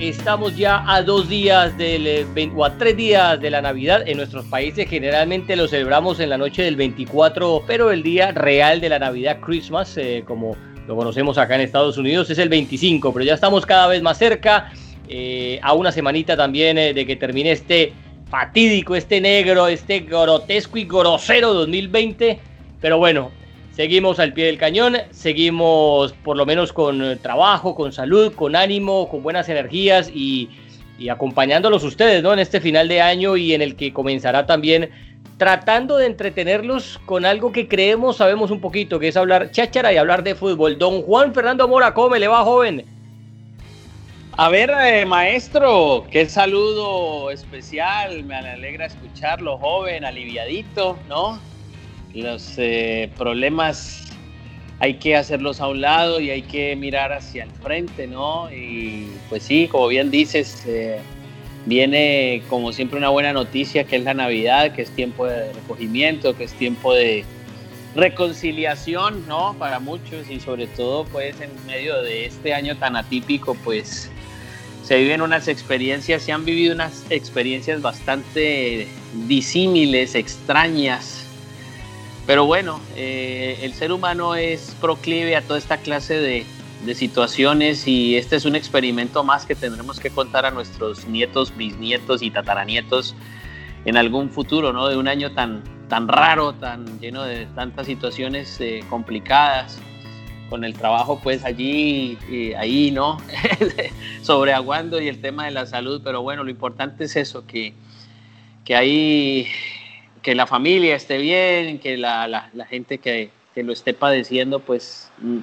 Estamos ya a dos días del eh, o a tres días de la Navidad. En nuestros países generalmente lo celebramos en la noche del 24, pero el día real de la Navidad, Christmas, eh, como lo conocemos acá en Estados Unidos, es el 25, pero ya estamos cada vez más cerca. Eh, a una semanita también de que termine este fatídico, este negro, este grotesco y grosero 2020. Pero bueno, seguimos al pie del cañón, seguimos por lo menos con eh, trabajo, con salud, con ánimo, con buenas energías y, acompañándolos ustedes ¿no? en este final de año y en el que comenzará también tratando de entretenerlos con algo que creemos sabemos un poquito, que es hablar cháchara y hablar de fútbol. Don Juan Fernando Mora, ¿cómo le va, joven? A ver, eh, maestro, qué saludo especial, me alegra escucharlo, joven, aliviadito, ¿no? Los eh, problemas hay que hacerlos a un lado y hay que mirar hacia el frente, ¿no? Y pues sí, como bien dices, eh, viene como siempre una buena noticia que es la Navidad, que es tiempo de recogimiento, que es tiempo de reconciliación, ¿no? Para muchos y sobre todo pues en medio de este año tan atípico, pues se viven unas experiencias, se han vivido unas experiencias bastante disímiles, extrañas, pero bueno, eh, el ser humano es proclive a toda esta clase de, situaciones y este es un experimento más que tendremos que contar a nuestros nietos, bisnietos y tataranietos en algún futuro, ¿no? De un año tan, tan raro, tan lleno de tantas situaciones eh, complicadas, con el trabajo pues allí, eh, ahí, ¿no? Sobreaguando y el tema de la salud, pero bueno, lo importante es eso, que, que hay que la familia esté bien, que la, la, gente que, que, lo esté padeciendo, pues mm,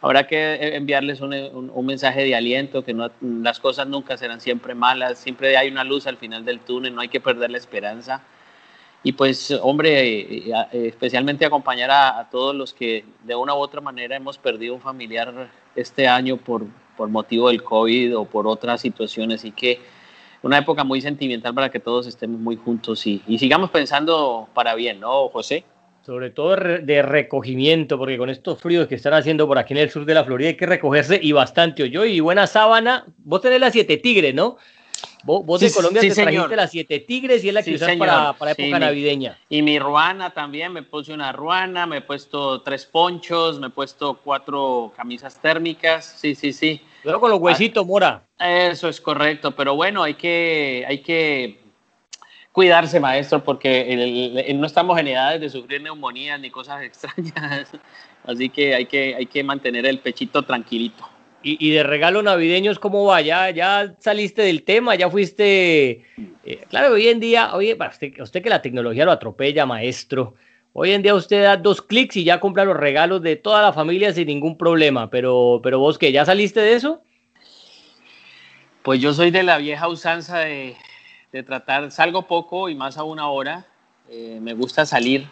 habrá que enviarles un, un, mensaje de aliento, que no, las cosas nunca serán siempre malas, siempre hay una luz al final del túnel, no hay que perder la esperanza. Y pues, hombre, eh, eh, especialmente acompañar a, a, todos los que de una u otra manera hemos perdido un familiar este año por, por motivo del COVID o por otras situaciones, y que una época muy sentimental para que todos estemos muy juntos y, sigamos pensando para bien, ¿no, José? Sobre todo de recogimiento, porque con estos fríos que están haciendo por aquí en el sur de la Florida hay que recogerse y bastante. Yo y buena sábana. Vos tenés las siete tigres, ¿no? Vos, de Colombia te trajiste las siete tigres y es la que usas para, para, época navideña. y mi ruana también, me puse una ruana, me he puesto tres ponchos, me he puesto cuatro camisas térmicas. Sí, sí, sí. Pero con los huesitos, Mora. Eso es correcto, pero bueno, hay que, hay que cuidarse, maestro, porque no estamos en edades de sufrir neumonías ni cosas extrañas. Así que hay que, hay que mantener el pechito tranquilito. Y, de regalo navideños, ¿cómo va? ¿Ya, ya saliste del tema? ¿Ya fuiste...? Eh, claro, hoy en día, oye, usted, usted que la tecnología lo atropella, maestro. Hoy en día usted da dos clics y ya compra los regalos de toda la familia sin ningún problema. Pero, pero vos que ya saliste de eso? Pues yo soy de la vieja usanza de, tratar, salgo poco y más a una hora. Eh, me gusta salir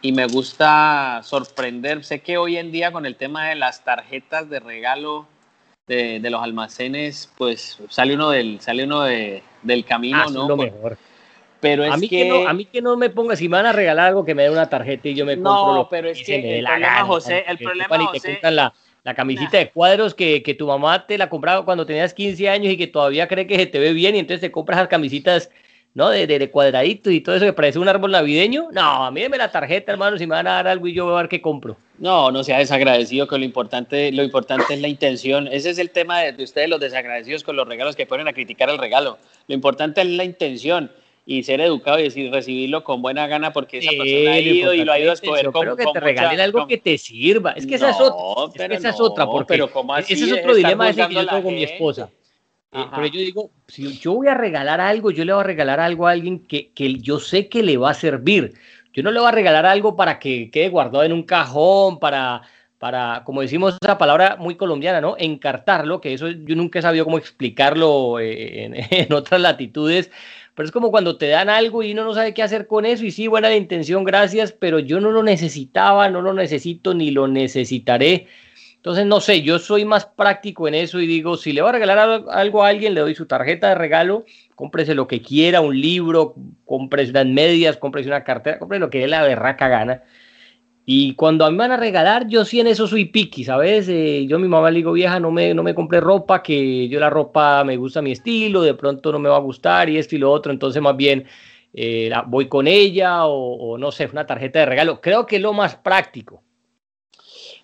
y me gusta sorprender. Sé que hoy en día con el tema de las tarjetas de regalo de, los almacenes, pues sale uno del, sale uno del camino, ah, ¿no? Lo mejor. Pero es a mí que... no, a mí que no me ponga, si me van a regalar algo, que me den una tarjeta y yo me compro no, pero es que, el problema, José, el problema, José... la, la camisita de cuadros que, que, tu mamá te la compraba cuando tenías 15 años y que todavía cree que se te ve bien y entonces te compras esas camisitas, ¿no? De, de, cuadraditos y todo eso que parece un árbol navideño. No, a mí deme la tarjeta, hermano, si me van a dar algo y yo voy a ver qué compro. No, no sea desagradecido, que lo importante, lo importante es la intención. Ese es el tema de, de ustedes, los desagradecidos con los regalos que ponen a criticar el regalo. Lo importante es la intención y ser educado y decir, recibirlo con buena gana porque esa persona ha ido y lo ha ido a escoger con, que te regalen algo que te sirva. Es que esa es otra. Es que esa es otra, porque pero ese es otro dilema ese que yo tengo con mi esposa. Eh, pero yo digo, si yo voy a regalar algo, yo le voy a regalar algo a alguien que, que yo sé que le va a servir. Yo no le voy a regalar algo para que quede guardado en un cajón, para, para, como decimos esa palabra muy colombiana, ¿no? Encartarlo, que eso yo nunca he sabido cómo explicarlo eh, en, en, otras latitudes, pero es como cuando te dan algo y uno no sabe qué hacer con eso y sí, buena la intención, gracias, pero yo no lo necesitaba, no lo necesito ni lo necesitaré. Entonces, no sé, yo soy más práctico en eso y digo, si le voy a regalar algo a alguien, le doy su tarjeta de regalo, cómprese lo que quiera, un libro, cómprese unas medias, cómprese una cartera, cómprese lo que dé la berraca gana. Y cuando a mí me van a regalar, yo sí en eso soy piqui, ¿sabes? Eh, yo a mi mamá le digo, vieja, no me, no me compré ropa, que yo la ropa me gusta mi estilo, de pronto no me va a gustar y esto y lo otro, entonces más bien eh, voy con ella o, o, no sé, una tarjeta de regalo. Creo que es lo más práctico.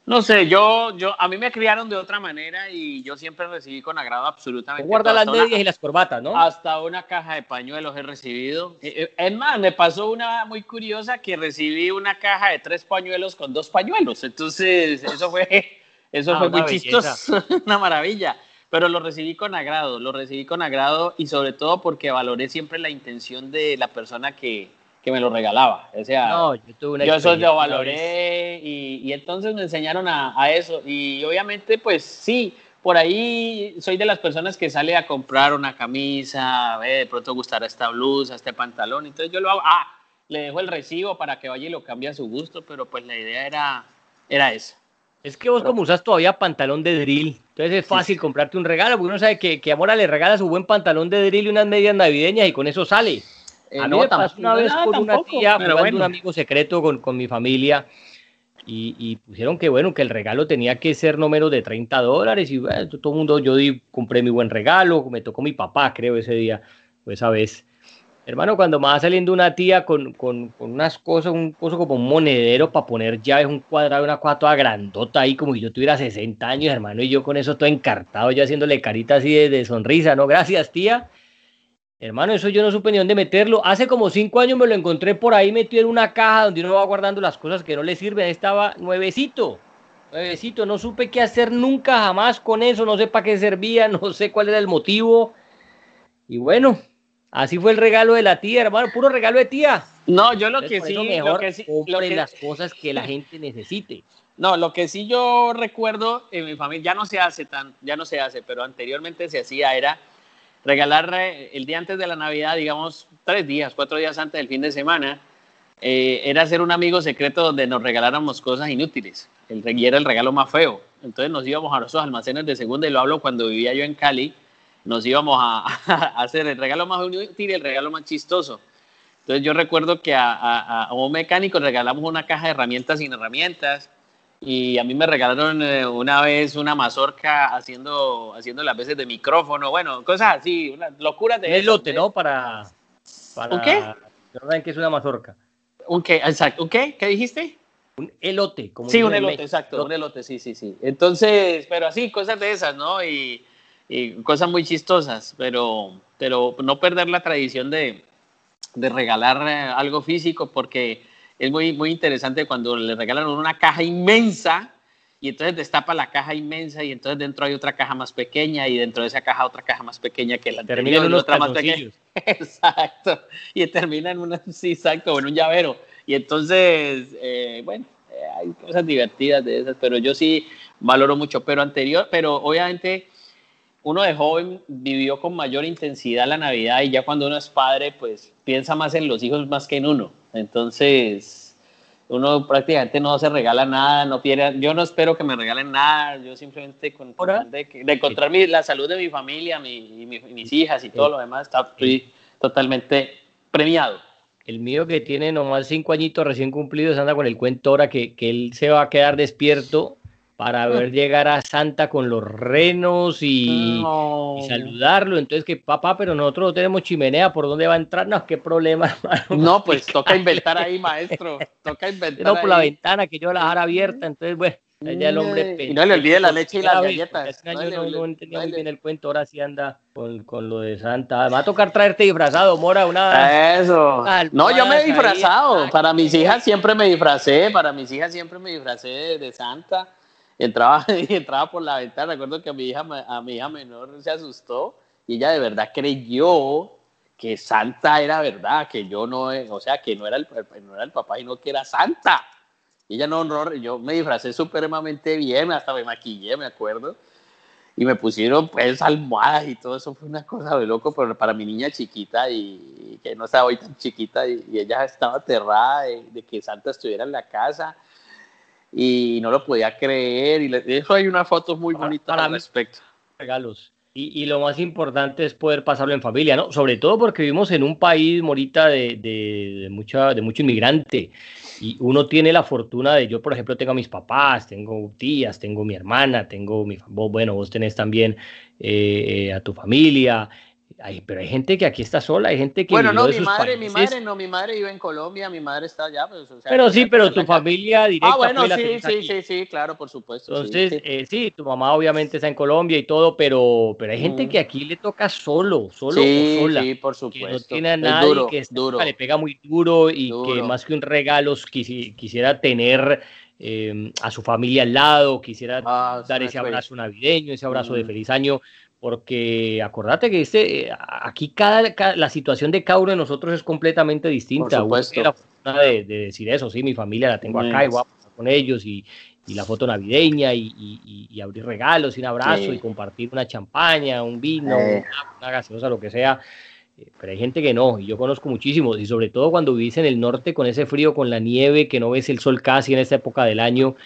No sé, yo, yo, a mí me criaron de otra manera y yo siempre recibí con agrado absolutamente. Guarda las medias y las corbatas, ¿no? Hasta una caja de pañuelos he recibido. Eh, eh, es más, me pasó una muy curiosa que recibí una caja de tres pañuelos con dos pañuelos. Entonces, eso fue, eso ah, fue muy chistoso, una maravilla. Pero lo recibí con agrado, lo recibí con agrado y sobre todo porque valoré siempre la intención de la persona que, que me lo regalaba. O sea, no, yo, tuve una yo eso lo valoré y, y, entonces me enseñaron a, a, eso. Y obviamente, pues sí, por ahí soy de las personas que sale a comprar una camisa, de pronto gustará esta blusa, este pantalón. Entonces yo lo hago, ah, le dejo el recibo para que vaya y lo cambie a su gusto, pero pues la idea era, era esa. Es que vos como usas todavía pantalón de drill, entonces es fácil comprarte un regalo, porque uno sabe que, que Amora le regala su buen pantalón de drill y unas medias navideñas y con eso sale. Eh, a mí me pasó una vez con una tía pero un amigo secreto con, con mi familia y, y, pusieron que bueno, que el regalo tenía que ser no menos de 30 dólares y bueno, todo el mundo, yo di, compré mi buen regalo, me tocó mi papá creo ese día, o esa vez. Hermano, cuando me va saliendo una tía con, con, con unas cosas, un coso como un monedero para poner llaves, un cuadrado, una cosa toda grandota ahí, como si yo tuviera 60 años, hermano, y yo con eso todo encartado, yo haciéndole carita así de, de sonrisa, ¿no? Gracias, tía. Hermano, eso yo no supe ni dónde meterlo. Hace como cinco años me lo encontré por ahí metido en una caja donde uno va guardando las cosas que no le sirven. Estaba nuevecito, nuevecito. No supe qué hacer nunca jamás con eso. No sé para qué servía, no sé cuál era el motivo. Y bueno, así fue el regalo de la tía, hermano. Puro regalo de tía. No, yo lo que sí, mejor lo que sí, lo que... las cosas que la gente necesite. No, lo que sí yo recuerdo en mi familia ya no se hace tan, ya no se hace, pero anteriormente se hacía era regalar el día antes de la Navidad, digamos, tres días, cuatro días antes del fin de semana, eh, era ser un amigo secreto donde nos regaláramos cosas inútiles. El, y era el regalo más feo. Entonces nos íbamos a los almacenes de segunda, y lo hablo cuando vivía yo en Cali, nos íbamos a, hacer el regalo más inútil y el regalo más chistoso. Entonces yo recuerdo que a, a un mecánico regalamos una caja de herramientas sin herramientas, y a mí me regalaron eh, una vez una mazorca haciendo, haciendo las veces de micrófono, bueno, cosas así, una locura de... Un elote, ¿no? Para, para... ¿Un qué? No saben qué es una mazorca. ¿Un qué? Exacto. ¿Un qué? ¿Qué dijiste? Un elote. Como sí, un elote, exacto, un elote, sí, sí, sí. Entonces, pero así, cosas de esas, ¿no? Y, y cosas muy chistosas, pero, pero no perder la tradición de, de regalar eh, algo físico porque es muy, muy interesante cuando le regalan una caja inmensa y entonces destapa la caja inmensa y entonces dentro hay otra caja más pequeña y dentro de esa caja otra caja más pequeña que la termina en otra más pequeña. Exacto. Y termina en una, sí, exacto, en un llavero. Y entonces, eh, bueno, eh, hay cosas divertidas de esas, pero yo sí valoro mucho. Pero anterior, pero obviamente uno de joven vivió con mayor intensidad la Navidad y ya cuando uno es padre, pues piensa más en los hijos más que en uno. Entonces, uno prácticamente no se regala nada, no quiere, yo no espero que me regalen nada, yo simplemente con, de, de, encontrar mi, la salud de mi familia, mi, mis hijas y todo lo demás, estoy totalmente premiado. El mío que tiene nomás cinco añitos recién cumplidos anda con el cuento ahora que, que él se va a quedar despierto para ver llegar a Santa con los renos y, saludarlo. Entonces, que papá, pero nosotros no tenemos chimenea, ¿por dónde va a entrar? No, qué problema, hermano. No, pues toca inventar ahí, maestro. Toca inventar. No, por la ventana que yo la dejara abierta, entonces, bueno. Ya el hombre y no le olvide la leche y las galletas. Hace un año no, entendía muy bien el cuento, ahora sí anda con, con, lo de Santa. Va a tocar traerte disfrazado, Mora, una. Eso. no, yo me he disfrazado. Para mis hijas siempre me disfracé. Para mis hijas siempre me disfracé de Santa entraba, entraba por la ventana. Recuerdo que a mi, hija, a mi hija menor se asustó y ella de verdad creyó que Santa era verdad, que yo no, o sea, que no era el, no era el papá, sino que era Santa. Y ella no, no yo me disfracé supremamente bien, hasta me maquillé, me acuerdo. Y me pusieron pues almohadas y todo eso fue una cosa de loco pero para mi niña chiquita y, que no estaba hoy tan chiquita y, ella estaba aterrada de, que Santa estuviera en la casa y no lo podía creer. Y de eso hay una foto muy bonita al respecto. Regalos. Y, y, lo más importante es poder pasarlo en familia, ¿no? Sobre todo porque vivimos en un país, Morita, de, de, de, mucha, de mucho inmigrante. Y uno tiene la fortuna de, yo por ejemplo tengo a mis papás, tengo tías, tengo mi hermana, tengo mi, bueno, vos tenés también eh, a tu familia, pero hay gente que aquí está sola, hay gente que bueno, no, mi madre, mi madre, no, mi madre vive en Colombia, mi madre está allá. Pues, pero sí, pero tu familia directa. Ah, bueno, sí, sí, sí, sí, claro, por supuesto. Entonces, eh, sí, tu mamá obviamente está en Colombia y todo, pero, pero hay gente que aquí le toca solo, solo o sola. Sí, por supuesto. Que no tiene a nadie, que le pega muy duro y que más que un regalo quisiera tener em, a su familia al lado, quisiera ah, dar ese abrazo navideño, ese abrazo de feliz año porque acordate que este, aquí cada, la situación de cada uno de nosotros es completamente distinta. Por supuesto. la fortuna de, decir eso, sí, mi familia la tengo acá y voy a pasar con ellos y, y la foto navideña y, y, y, abrir regalos y un abrazo y compartir una champaña, un vino, una, gaseosa, lo que sea. Eh, pero hay gente que no, y yo conozco muchísimos, y sobre todo cuando vivís en el norte con ese frío, con la nieve, que no ves el sol casi en esta época del año,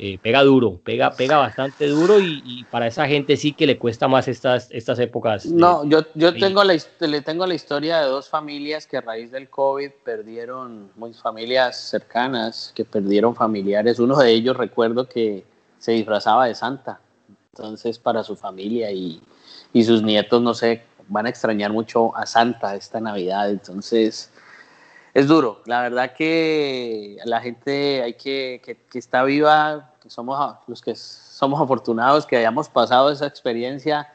eh, pega duro, pega, pega bastante duro y, para esa gente sí que le cuesta más estas, estas épocas. no, yo, yo tengo la, le tengo la historia de dos familias que a raíz del COVID perdieron, muy familias cercanas, que perdieron familiares. Uno de ellos recuerdo que se disfrazaba de Santa, entonces para su familia y, y sus nietos, no sé, van a extrañar mucho a Santa esta Navidad, entonces es duro. La verdad que la gente hay que, que, está viva, somos los que somos afortunados que hayamos pasado esa experiencia,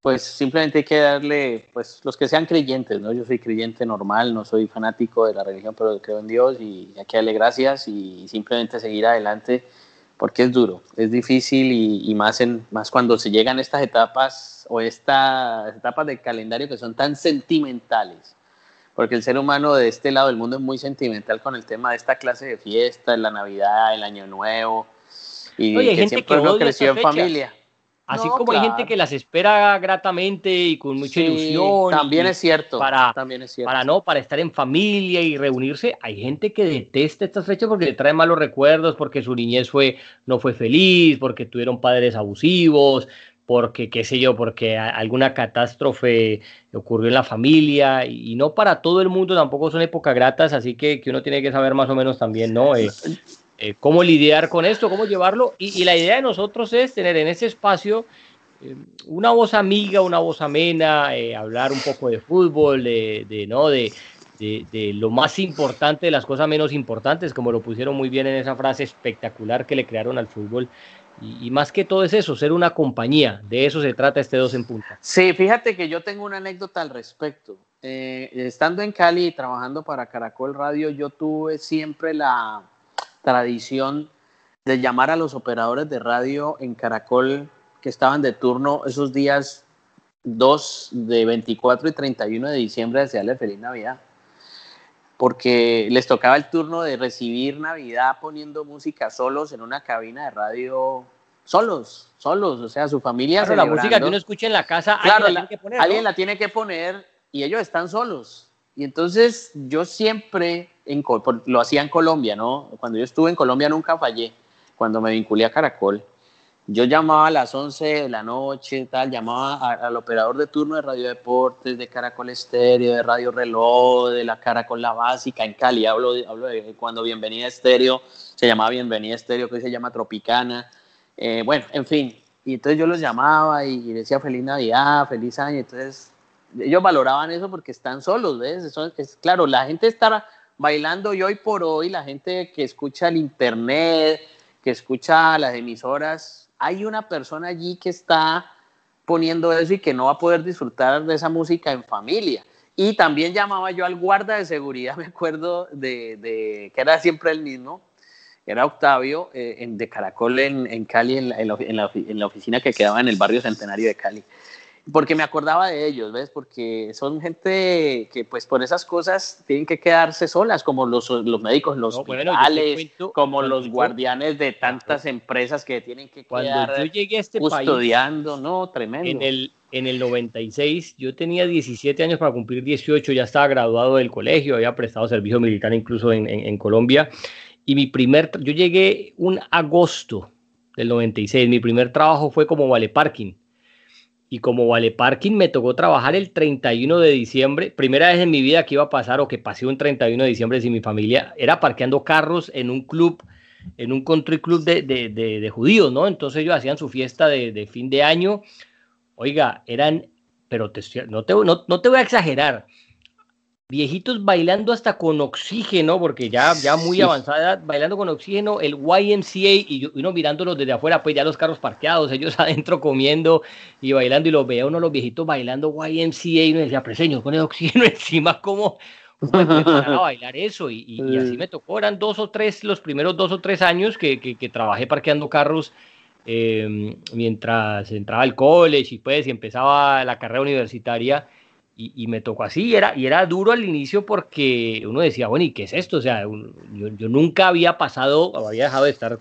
pues simplemente hay que darle, pues los que sean creyentes, ¿no? Yo soy creyente normal, no soy fanático de la religión, pero creo en Dios y hay que darle gracias y simplemente seguir adelante porque es duro, es difícil y, más, en, más cuando se llegan estas etapas o estas etapas del calendario que son tan sentimentales porque el ser humano de este lado del mundo es muy sentimental con el tema de esta clase de fiestas, la Navidad, el Año Nuevo, y que siempre uno creció en familia. Así como hay gente que las espera gratamente y con mucha ilusión. También es cierto. Para, también es cierto. Para no, para estar en familia y reunirse. Hay gente que detesta estas fechas porque le trae malos recuerdos, porque su niñez fue, no fue feliz, porque tuvieron padres abusivos, porque, qué sé yo, porque alguna catástrofe ocurrió en la familia y, no para todo el mundo tampoco son épocas gratas, así que, que uno tiene que saber más o menos también, ¿no? Eh, eh, cómo lidiar con esto, cómo llevarlo. Y, la idea de nosotros es tener en ese espacio eh, una voz amiga, una voz amena, hablar un poco de fútbol, de, ¿no? De, de, lo más importante, de las cosas menos importantes, como lo pusieron muy bien en esa frase espectacular que le crearon al fútbol. Y, más que todo es eso, ser una compañía. De eso se trata este dos en punta. Sí, fíjate que yo tengo una anécdota al respecto. Eh, estando en Cali y trabajando para Caracol Radio, yo tuve siempre la tradición de llamar a los operadores de radio en Caracol que estaban de turno esos días 2 de 24 y 31 de diciembre, desearle feliz Navidad porque les tocaba el turno de recibir Navidad poniendo música solos en una cabina de radio, solos, solos, o sea, su familia. Claro, la música que uno escucha en la casa, claro, alguien, la, tiene que poner, alguien la tiene que poner y ellos están solos. Y entonces yo siempre, en, lo hacía en Colombia, ¿no? Cuando yo estuve en Colombia nunca fallé, cuando me vinculé a Caracol yo llamaba a las 11 de la noche, tal, llamaba al operador de turno de Radio Deportes, de Caracol Estéreo, de Radio Reloj, de la Caracol La Básica en Cali. Hablo hablo de cuando Bienvenida Estéreo se llamaba Bienvenida Estéreo, que hoy se llama Tropicana. Eh, bueno, en fin. Y entonces yo los llamaba y, decía Feliz Navidad, Feliz Año. Entonces ellos valoraban eso porque están solos, ¿ves? Eso es, claro, la gente está bailando y hoy por hoy la gente que escucha el internet, que escucha las emisoras, hay una persona allí que está poniendo eso y que no va a poder disfrutar de esa música en familia. Y también llamaba yo al guarda de seguridad, me acuerdo de, que era siempre el mismo, era Octavio, eh, en, de Caracol en, Cali, en la, oficina que quedaba en el barrio Centenario de Cali porque me acordaba de ellos, ¿ves? Porque son gente que, pues, por esas cosas tienen que quedarse solas, como los, los médicos, los hospitales, como los guardianes de tantas empresas que tienen que cuando yo llegué a este custodiando, ¿no? Tremendo. En el, en el 96, yo tenía 17 años para cumplir 18, ya estaba graduado del colegio, había prestado servicio militar incluso en, en, en Colombia, y mi primer, yo llegué un agosto del 96, mi primer trabajo fue como vale parking y como vale parking me tocó trabajar el 31 de diciembre, primera vez en mi vida que iba a pasar o que pasé un 31 de diciembre sin mi familia, era parqueando carros en un club, en un country club de, de, de, judíos, ¿no? Entonces ellos hacían su fiesta de, fin de año, oiga, eran, pero te, no, te, no, no te voy a exagerar, viejitos bailando hasta con oxígeno, porque ya, ya muy avanzada, bailando con oxígeno, el YMCA y uno mirándolos desde afuera, pues ya los carros parqueados, ellos adentro comiendo y bailando, y los veía uno los viejitos bailando YMCA y uno decía, pero señor, con el oxígeno encima, ¿cómo a bailar eso? Y, así me tocó, eran dos o tres, los primeros dos o tres años que, que, trabajé parqueando carros. Em, mientras entraba al college y pues y empezaba la carrera universitaria y, me tocó así, y era, y era duro al inicio porque uno decía, bueno, ¿y qué es esto? O sea, yo, nunca había pasado, había dejado de estar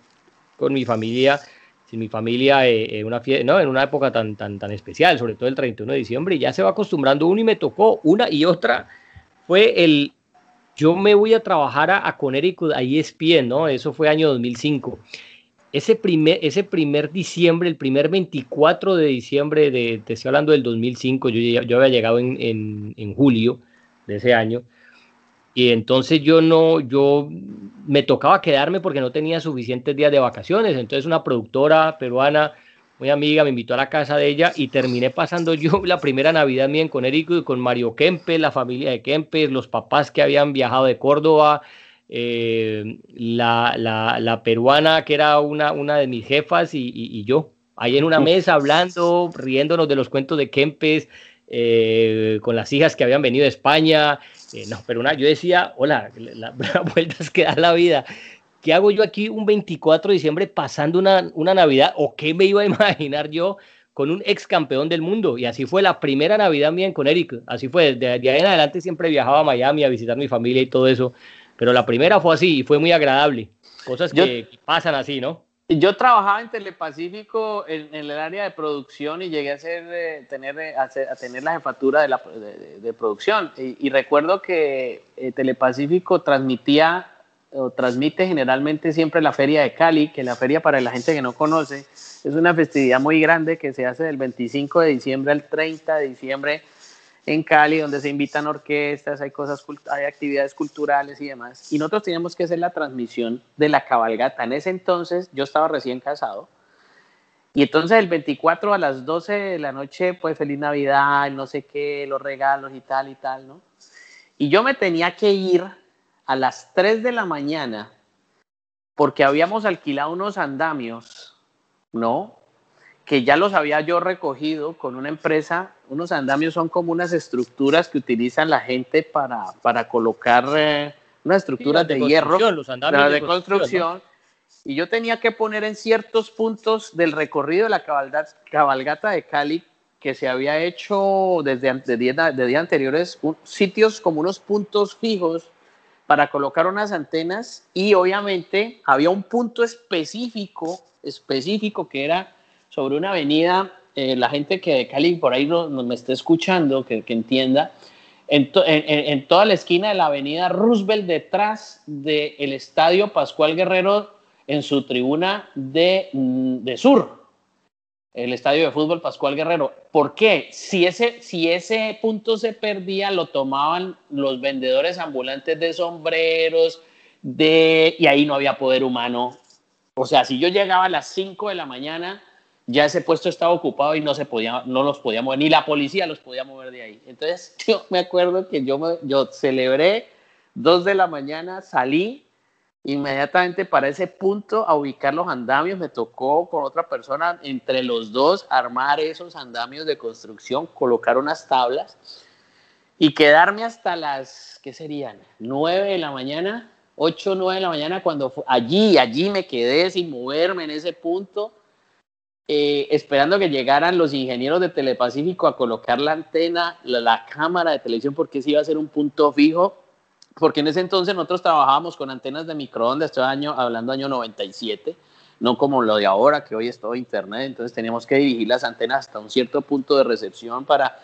con mi familia, sin mi familia, eh, en, una ¿no? en una época tan, tan, tan especial, sobre todo el 31 de diciembre, y ya se va acostumbrando uno y me tocó una y otra, fue el, yo me voy a trabajar a, a Connecticut, a ESPN, ¿no? Eso fue año 2005 ese primer, ese primer diciembre, el primer 24 de diciembre, de, te estoy hablando del 2005, yo, yo había llegado en, en, julio de ese año, y entonces yo no, yo me tocaba quedarme porque no tenía suficientes días de vacaciones, entonces una productora peruana, muy amiga, me invitó a la casa de ella y terminé pasando yo la primera Navidad mía con Eric y con Mario Kempes, la familia de Kempes, los papás que habían viajado de Córdoba, eh, la, la, peruana que era una, una de mis jefas y, yo, ahí en una mesa hablando, riéndonos de los cuentos de Kempes, eh, con las hijas que habían venido de España. Eh, no, pero una, yo decía, hola, las la vueltas que da la vida. ¿Qué hago yo aquí un 24 de diciembre pasando una, una Navidad? ¿O qué me iba a imaginar yo con un ex campeón del mundo? Y así fue la primera Navidad mía con Eric. Así fue, de ahí en adelante siempre viajaba a Miami a visitar mi familia y todo eso. Pero la primera fue así y fue muy agradable. Cosas que pasan así, ¿no? Yo trabajaba en Telepacífico en, el área de producción y llegué a, ser, eh, tener, eh, a, tener la jefatura de, la, de, producción. Y, recuerdo que eh, Telepacífico transmitía o transmite generalmente siempre la Feria de Cali, que la feria para la gente que no conoce es una festividad muy grande que se hace del 25 de diciembre al 30 de diciembre en Cali, donde se invitan orquestas, hay cosas, hay actividades culturales y demás. Y nosotros teníamos que hacer la transmisión de la cabalgata. En ese entonces yo estaba recién casado. Y entonces el 24 a las 12 de la noche, pues feliz Navidad, no sé qué, los regalos y tal y tal, ¿no? Y yo me tenía que ir a las 3 de la mañana porque habíamos alquilado unos andamios, ¿no? que ya los había yo recogido con una empresa. Unos andamios son como unas estructuras que utilizan la gente para, para colocar eh, unas estructuras de, hierro, los andamios de, construcción. Y yo tenía que poner en ciertos puntos del recorrido de la cabalgata, de Cali que se había hecho desde de días de anteriores, sitios como unos puntos fijos para colocar unas antenas y obviamente había un punto específico, específico que era sobre una avenida, eh, la gente que de Cali por ahí no, me esté escuchando, que, entienda, en, toda la esquina de la avenida Roosevelt, detrás del Estadio Pascual Guerrero, en su tribuna de, mm, de sur, el estadio de fútbol Pascual Guerrero. ¿Por qué? Si ese, si ese punto se perdía, lo tomaban los vendedores ambulantes de sombreros, de, y ahí no había poder humano. O sea, si yo llegaba a las 5 de la mañana, ya ese puesto estaba ocupado y no se podía, no los podía mover, ni la policía los podía mover de ahí. Entonces yo me acuerdo que yo, yo celebré dos de la mañana, salí inmediatamente para ese punto a ubicar los andamios, me tocó con otra persona entre los dos armar esos andamios de construcción, colocar unas tablas y quedarme hasta las, ¿qué serían? Nueve de la mañana, ocho, nueve de la mañana, cuando allí, allí me quedé sin moverme en ese punto eh, esperando que llegaran los ingenieros de Telepacífico a colocar la antena, la, cámara de televisión, porque ese iba a ser un punto fijo, porque en ese entonces nosotros trabajábamos con antenas de microondas, estoy año, hablando año 97, no como lo de ahora, que hoy es todo internet, entonces teníamos que dirigir las antenas hasta un cierto punto de recepción para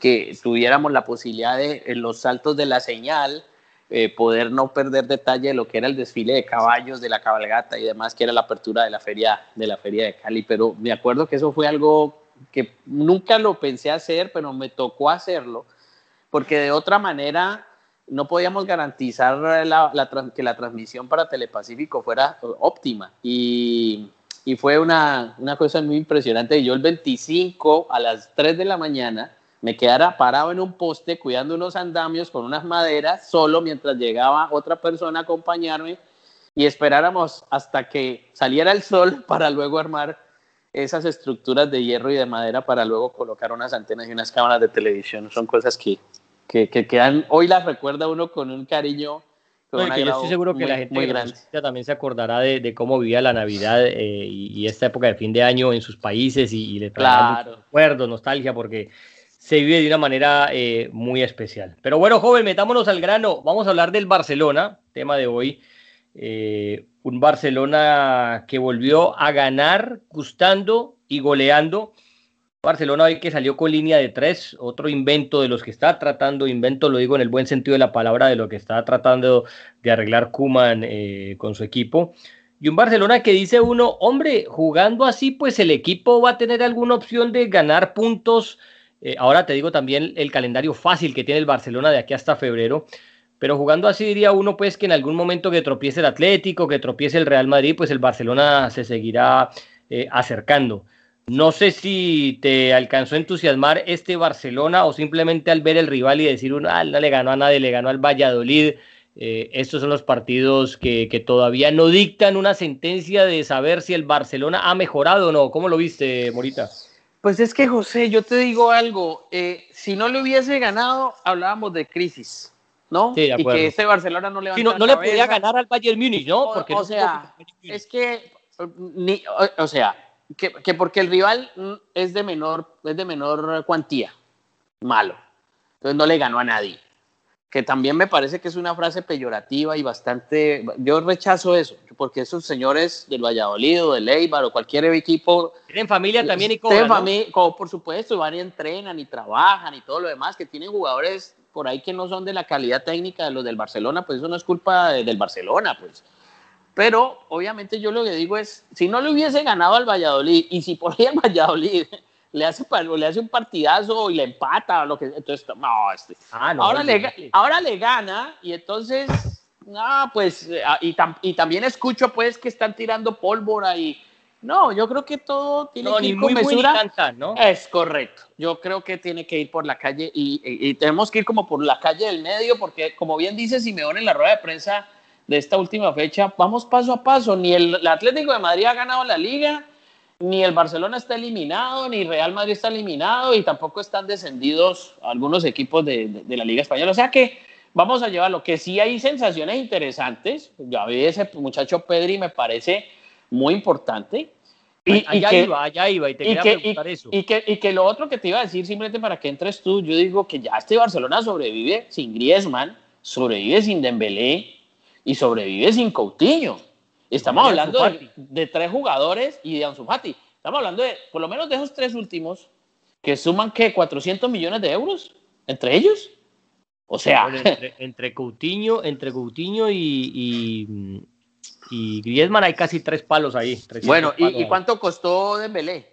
que tuviéramos la posibilidad de los saltos de la señal, eh, poder no perder detalle de lo que era el desfile de caballos, de la cabalgata y demás, que era la apertura de la feria de, la feria de Cali. Pero me acuerdo que eso fue algo que nunca lo pensé hacer, pero me tocó hacerlo, porque de otra manera no podíamos garantizar que la transmisión para Telepacífico fuera óptima. Y, y fue una, una, cosa muy impresionante. Yo el 25 a las 3 de la mañana me quedara parado en un poste cuidando unos andamios con unas maderas solo mientras llegaba otra persona a acompañarme y esperáramos hasta que saliera el sol para luego armar esas estructuras de hierro y de madera para luego colocar unas antenas y unas cámaras de televisión. Son cosas que, que, quedan, hoy las recuerda uno con un cariño. yo estoy seguro que la gente muy grande. también se acordará de, cómo vivía la Navidad eh, y, esta época de fin de año en sus países y, le trae recuerdos, nostalgia, porque se vive de una manera eh, muy especial. Pero bueno, joven, metámonos al grano. Vamos a hablar del Barcelona, tema de hoy. Eh, un Barcelona que volvió a ganar, gustando y goleando. Barcelona hoy que salió con línea de tres, otro invento de los que está tratando, invento lo digo en el buen sentido de la palabra, de lo que está tratando de arreglar Kuman eh, con su equipo. Y un Barcelona que dice uno, hombre, jugando así, pues el equipo va a tener alguna opción de ganar puntos. Eh, ahora te digo también el calendario fácil que tiene el Barcelona de aquí hasta febrero. Pero jugando así diría uno pues que en algún momento que tropiece el Atlético, que tropiece el Real Madrid, pues el Barcelona se seguirá eh, acercando. No sé si te alcanzó a entusiasmar este Barcelona o simplemente al ver el rival y decir, ah, no le ganó a nadie, le ganó al Valladolid. Eh, estos son los partidos que, que, todavía no dictan una sentencia de saber si el Barcelona ha mejorado o no. ¿Cómo lo viste, Morita? Pues es que, José, yo te digo algo. Eh, si no le hubiese ganado, hablábamos de crisis. ¿no? y que ese Barcelona no le sí, no, no le podía ganar al Bayern Múnich, ¿no? Porque o, sea, es que, ni, o, sea, que, que, porque el rival es de menor, es de menor cuantía, malo. Entonces no le ganó a nadie. Que también me parece que es una frase peyorativa y bastante. Yo rechazo eso, porque esos señores del Valladolid o del Eibar o cualquier equipo. Tienen familia también y cobran. Tienen familia, por supuesto, van y entrenan y trabajan y todo lo demás, que tienen jugadores por ahí que no son de la calidad técnica de los del Barcelona, pues eso no es culpa del Barcelona, pues. Pero obviamente yo lo que digo es, si no le hubiese ganado al Valladolid y si por ahí el Valladolid le hace, le hace un partidazo y le empata, lo que, entonces, no, este, ah, ahora, le, ahora le gana y entonces, no, pues, ah, y, y también escucho pues que están tirando pólvora y no, yo creo que todo tiene que ir con mesura. ¿no? Es correcto. Yo creo que tiene que ir por la calle y, tenemos que ir como por la calle del medio, porque como bien dice Simeón en la rueda de prensa de esta última fecha, vamos paso a paso. Ni el, Atlético de Madrid ha ganado la liga, ni el Barcelona está eliminado, ni Real Madrid está eliminado, y tampoco están descendidos algunos equipos de, la Liga Española. O sea que vamos a llevarlo. Que sí hay sensaciones interesantes. Ya vi ese muchacho Pedri, me parece muy importante. Y, allá iba, allá iba, y te quería preguntar eso. Y que, y que lo otro que te iba a decir, simplemente para que entres tú, yo digo que ya este Barcelona sobrevive sin Griezmann, sobrevive sin Dembélé y sobrevive sin Coutinho. Estamos hablando de, tres jugadores y de Ansu Fati. Estamos hablando de, por lo menos de esos tres últimos, que suman, ¿qué? 400 millones de euros entre ellos. O sea... entre, Coutinho, entre Coutinho y y Griezmann hay casi tres palos ahí. Bueno, ¿y, cuánto costó Dembélé?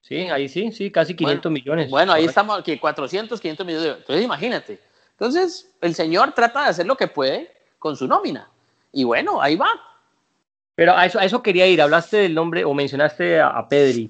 Sí, ahí sí, sí, casi 500 millones. Bueno, ahí estamos, aquí 400, 500 millones. Entonces, imagínate. Entonces, el señor trata de hacer lo que puede con su nómina. Y bueno, ahí va. Pero a eso, a eso quería ir. Hablaste del nombre o mencionaste a Pedri.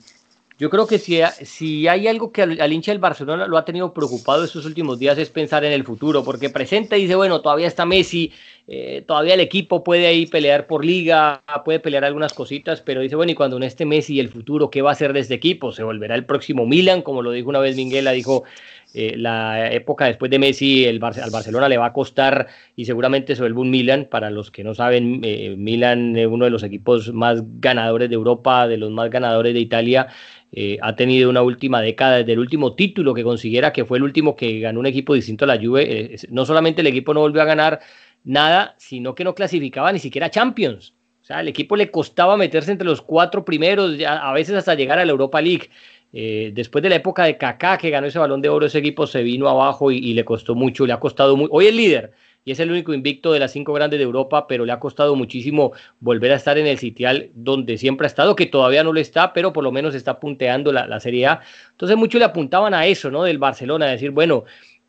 Yo creo que si, si hay algo que al, hincha del Barcelona lo ha tenido preocupado estos últimos días es pensar en el futuro, porque presenta y dice, bueno, todavía está Messi, eh, todavía el equipo puede ahí pelear por liga, puede pelear algunas cositas, pero dice, bueno, y cuando no esté Messi y el futuro, ¿qué va a hacer de este equipo? ¿Se volverá el próximo Milan? Como lo dijo una vez Minguela, dijo, eh, la época después de Messi el al Barcelona le va a costar y seguramente se vuelve un Milan. Para los que no saben, eh, Milan es uno de los equipos más ganadores de Europa, de los más ganadores de Italia. Eh, ha tenido una última década, desde el último título que consiguiera, que fue el último que ganó un equipo distinto a la Juve, eh, no solamente el equipo no volvió a ganar nada, sino que no clasificaba ni siquiera Champions. O sea, al equipo le costaba meterse entre los cuatro primeros, a veces hasta llegar a la Europa League. Eh, después de la época de Kaká, que ganó ese balón de oro, ese equipo se vino abajo y, le costó mucho, le ha costado mucho. Hoy el líder, y es el único invicto de las cinco grandes de Europa, pero le ha costado muchísimo volver a estar en el sitial donde siempre ha estado, que todavía no lo está, pero por lo menos está punteando la, la Serie A. Entonces muchos le apuntaban a eso, ¿no? Del Barcelona, decir, bueno,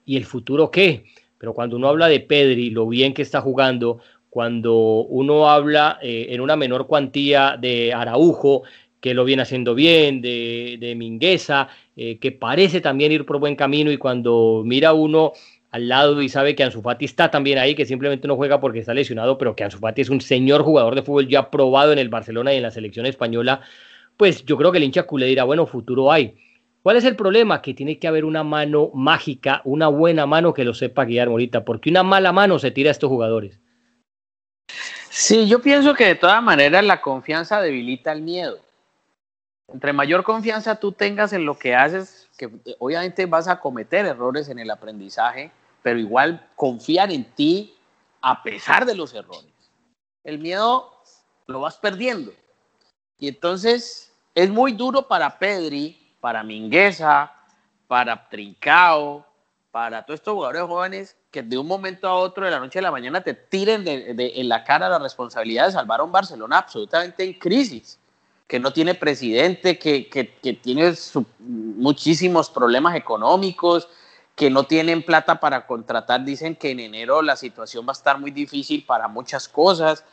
¿y el futuro qué? Pero cuando uno habla de Pedri, lo bien que está jugando, cuando uno habla eh, en una menor cuantía de Araujo, que lo viene haciendo bien, de, de Mingueza, eh, que parece también ir por buen camino y cuando mira uno al lado y sabe que Ansu Fati está también ahí, que simplemente no juega porque está lesionado, pero que Ansu Fati es un señor jugador de fútbol ya probado en el Barcelona y en la selección española, pues yo creo que el hincha culé dirá, bueno, futuro hay. ¿Cuál es el problema? Que tiene que haber una mano mágica, una buena mano que lo sepa guiar Morita, porque una mala mano se tira a estos jugadores. Sí, yo pienso que de todas maneras la confianza debilita el miedo. Entre mayor confianza tú tengas en lo que haces, que obviamente vas a cometer errores en el aprendizaje, pero igual confiar en ti a pesar de los errores. El miedo lo vas perdiendo. Y entonces es muy duro para Pedri, para Mingueza, para Trincao, para todos estos jugadores jóvenes que de un momento a otro, de la noche a la mañana, te tiren de, en la cara la responsabilidad de salvar a un Barcelona absolutamente en crisis, que no tiene presidente, que, tiene muchísimos problemas económicos, que no tienen plata para contratar. Dicen que en enero la situación va a estar muy difícil para muchas cosas.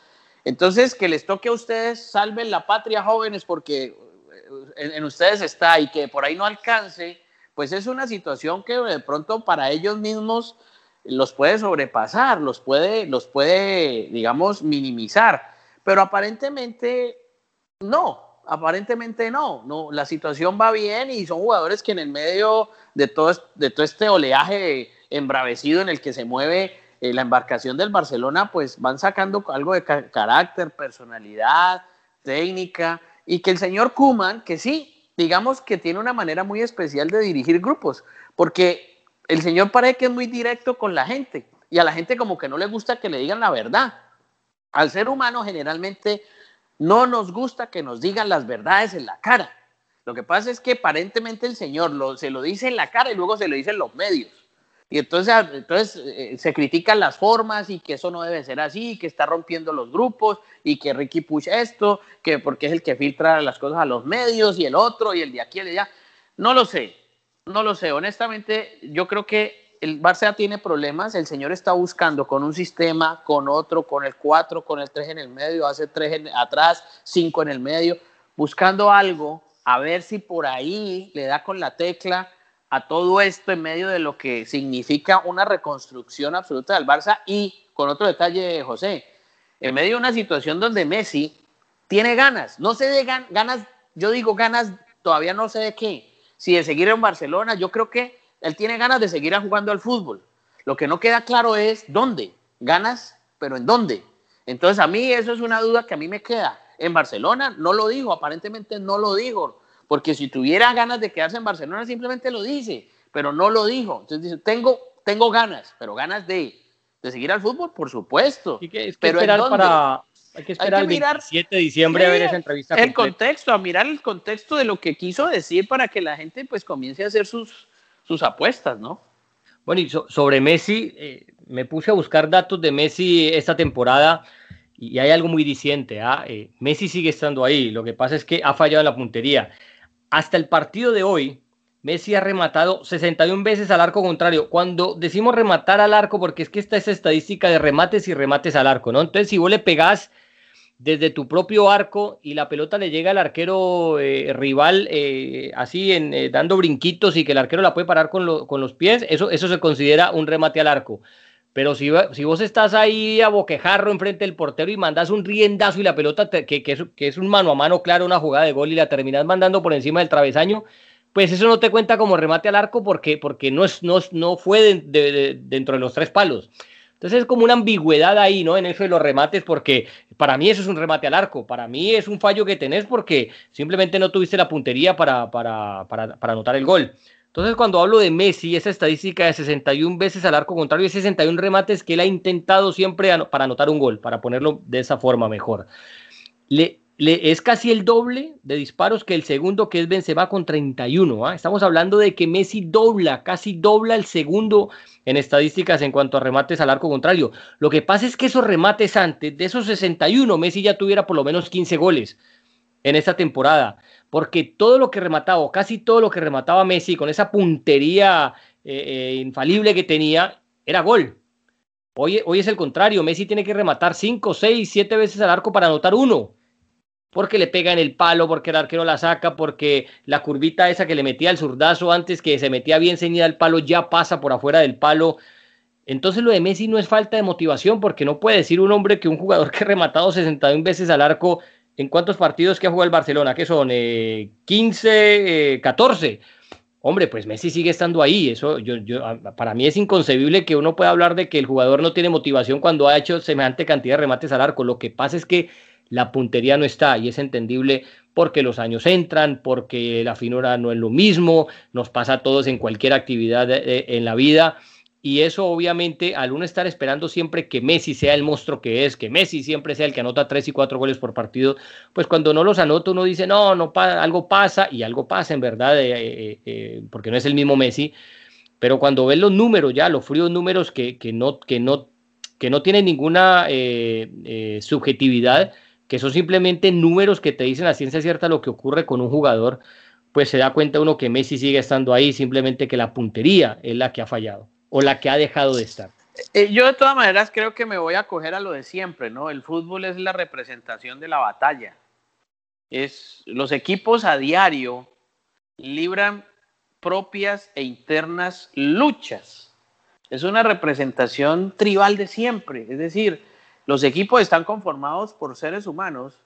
Entonces, que les toque a ustedes, salven la patria jóvenes, porque en ustedes está y que por ahí no alcance pues es una situación que de pronto para ellos mismos los puede sobrepasar, los puede, los puede, digamos, minimizar. Pero aparentemente no, aparentemente no, no, la situación va bien y son jugadores que en el medio de todo, de todo este oleaje embravecido en el que se mueve eh, la embarcación del Barcelona, pues van sacando algo de carácter, personalidad, técnica, y que el señor Kuman, que sí, digamos que tiene una manera muy especial de dirigir grupos, porque el señor parece que es muy directo con la gente y a la gente como que no le gusta que le digan la verdad. Al ser humano generalmente no nos gusta que nos digan las verdades en la cara. Lo que pasa es que aparentemente el señor se lo dice en la cara y luego se lo dice en los medios. Y entonces, ah, entonces eh, se critican las formas y que eso no debe ser así, que está rompiendo los grupos y que Ricky Push esto, que porque es el que filtra las cosas a los medios y el otro y el de aquí y el de allá. No lo sé, no lo sé. Honestamente, yo creo que el Barça tiene problemas. El señor está buscando con un sistema, con otro, con el 4, con el 3 en el medio, hace 3 atrás, 5 en el medio, buscando algo, a ver si por ahí le da con la tecla a todo esto en medio de lo que significa una reconstrucción absoluta del Barça y con otro detalle, José, en medio de una situación donde Messi tiene ganas, no sé de ganas, yo digo ganas, todavía no sé de qué, si de seguir en Barcelona, yo creo que él tiene ganas de seguir jugando al fútbol. Lo que no queda claro es dónde, ganas, pero en dónde. Entonces a mí eso es una duda que a mí me queda. En Barcelona no lo digo, aparentemente no lo digo porque si tuviera ganas de quedarse en Barcelona simplemente lo dice, pero no lo dijo. Entonces dice, tengo, tengo ganas, pero ganas de, de seguir al fútbol, por supuesto. ¿Y que, pero esperar para, hay que esperar el 27 de diciembre a ver esa entrevista. El contexto, a mirar el contexto de lo que quiso decir para que la gente pues comience a hacer sus, sus apuestas, ¿no? Bueno, y sobre Messi, eh, me puse a buscar datos de Messi esta temporada y hay algo muy diciente. ¿ah? Eh, Messi sigue estando ahí, lo que pasa es que ha fallado en la puntería. Hasta el partido de hoy, Messi ha rematado 61 veces al arco contrario. Cuando decimos rematar al arco, porque es que esta es estadística de remates y remates al arco, ¿no? Entonces, si vos le pegás desde tu propio arco y la pelota le llega al arquero eh, rival eh, así en, eh, dando brinquitos y que el arquero la puede parar con, con, los pies, eso, eso se considera un remate al arco. Pero si, si, vos estás ahí a boquejarro enfrente del portero y mandas un riendazo y la pelota, que, que, es, que, es, un mano a mano, claro, una jugada de gol y la terminas mandando por encima del travesaño, pues eso no te cuenta como remate al arco porque, porque no, es, no, no fue de, dentro de los tres palos. Entonces es como una ambigüedad ahí, ¿no? En eso de los remates, porque para mí eso es un remate al arco, para mí es un fallo que tenés porque simplemente no tuviste la puntería para, para, para, para anotar el gol. Entonces, cuando hablo de Messi, esa estadística de 61 veces al arco contrario y 61 remates que él ha intentado siempre para anotar un gol, para ponerlo de esa forma mejor. Le, es casi el doble de disparos que el segundo, que es Benzema con 31. ¿ah? Estamos hablando de que Messi dobla, casi dobla el segundo en estadísticas en cuanto a remates al arco contrario. Lo que pasa es que esos remates antes, de esos 61, Messi ya tuviera por lo menos 15 goles en esta temporada, porque todo lo que remataba, o casi todo lo que remataba Messi con esa puntería eh, eh, infalible que tenía, era gol. Hoy, hoy es el contrario, Messi tiene que rematar 5, 6, 7 veces al arco para anotar uno porque le pega en el palo, porque el arquero la saca, porque la curvita esa que le metía el zurdazo antes que se metía bien ceñida al palo ya pasa por afuera del palo. Entonces lo de Messi no es falta de motivación, porque no puede decir un hombre que un jugador que ha rematado 61 veces al arco, ¿en cuántos partidos que ha jugado el Barcelona? que son? 15, eh, 14. Eh, hombre, pues Messi sigue estando ahí. Eso yo, yo, para mí es inconcebible que uno pueda hablar de que el jugador no tiene motivación cuando ha hecho semejante cantidad de remates al arco. Lo que pasa es que la puntería no está y es entendible porque los años entran, porque la finura no es lo mismo, nos pasa a todos en cualquier actividad eh, en la vida. Y eso obviamente al uno estar esperando siempre que Messi sea el monstruo que es, que Messi siempre sea el que anota tres y cuatro goles por partido, pues cuando no los anota uno dice, no, no algo pasa y algo pasa en verdad, eh, porque no es el mismo Messi. Pero cuando ven los números ya, los fríos números que, que no, que, no, que no tienen ninguna subjetividad, que son simplemente números que te dicen a ciencia cierta lo que ocurre con un jugador, pues se da cuenta uno que Messi sigue estando ahí, simplemente que la puntería es la que ha fallado o la que ha dejado de estar. Eh, yo de todas maneras creo que me voy a coger a lo de siempre, ¿no? El fútbol es la representación de la batalla. Es los equipos a diario libran propias e internas luchas. Es una representación tribal de siempre, es decir, los equipos están conformados por seres humanos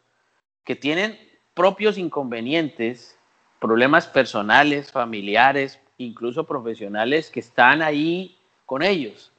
que tienen propios inconvenientes, problemas personales, familiares, incluso profesionales que están ahí con ellos,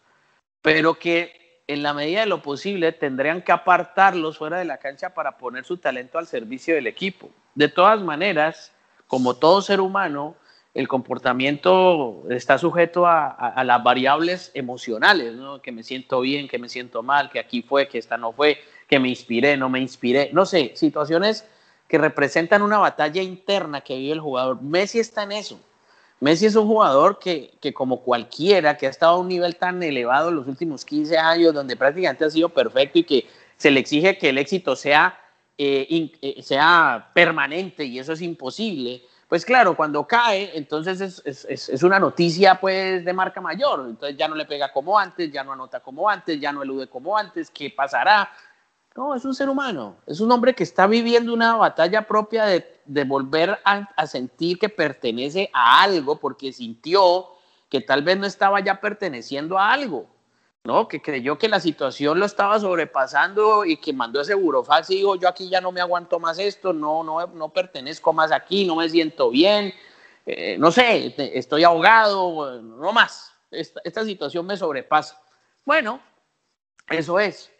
pero que en la medida de lo posible tendrían que apartarlos fuera de la cancha para poner su talento al servicio del equipo. De todas maneras, como todo ser humano, el comportamiento está sujeto a, las variables emocionales, ¿no? que me siento bien, que me siento mal, que aquí fue, que esta no fue, que me inspiré, no me inspiré, no sé, situaciones que representan una batalla interna que vive el jugador. Messi está en eso. Messi es un jugador que, que como cualquiera, que ha estado a un nivel tan elevado en los últimos 15 años, donde prácticamente ha sido perfecto y que se le exige que el éxito sea, eh, eh, sea permanente y eso es imposible pues claro, cuando cae, entonces es, es, es, una noticia pues de marca mayor, entonces ya no le pega como antes, ya no anota como antes, ya no elude como antes, ¿qué pasará? No, es un ser humano, es un hombre que está viviendo una batalla propia de, de volver a, a sentir que pertenece a algo porque sintió que tal vez no estaba ya perteneciendo a algo. ¿no? Que creyó que la situación lo estaba sobrepasando y que mandó ese burofax y dijo, yo aquí ya no me aguanto más esto, no, no, no pertenezco más aquí, no me siento bien, eh, no sé, estoy ahogado, no más, esta, esta situación me sobrepasa. Bueno, eso es,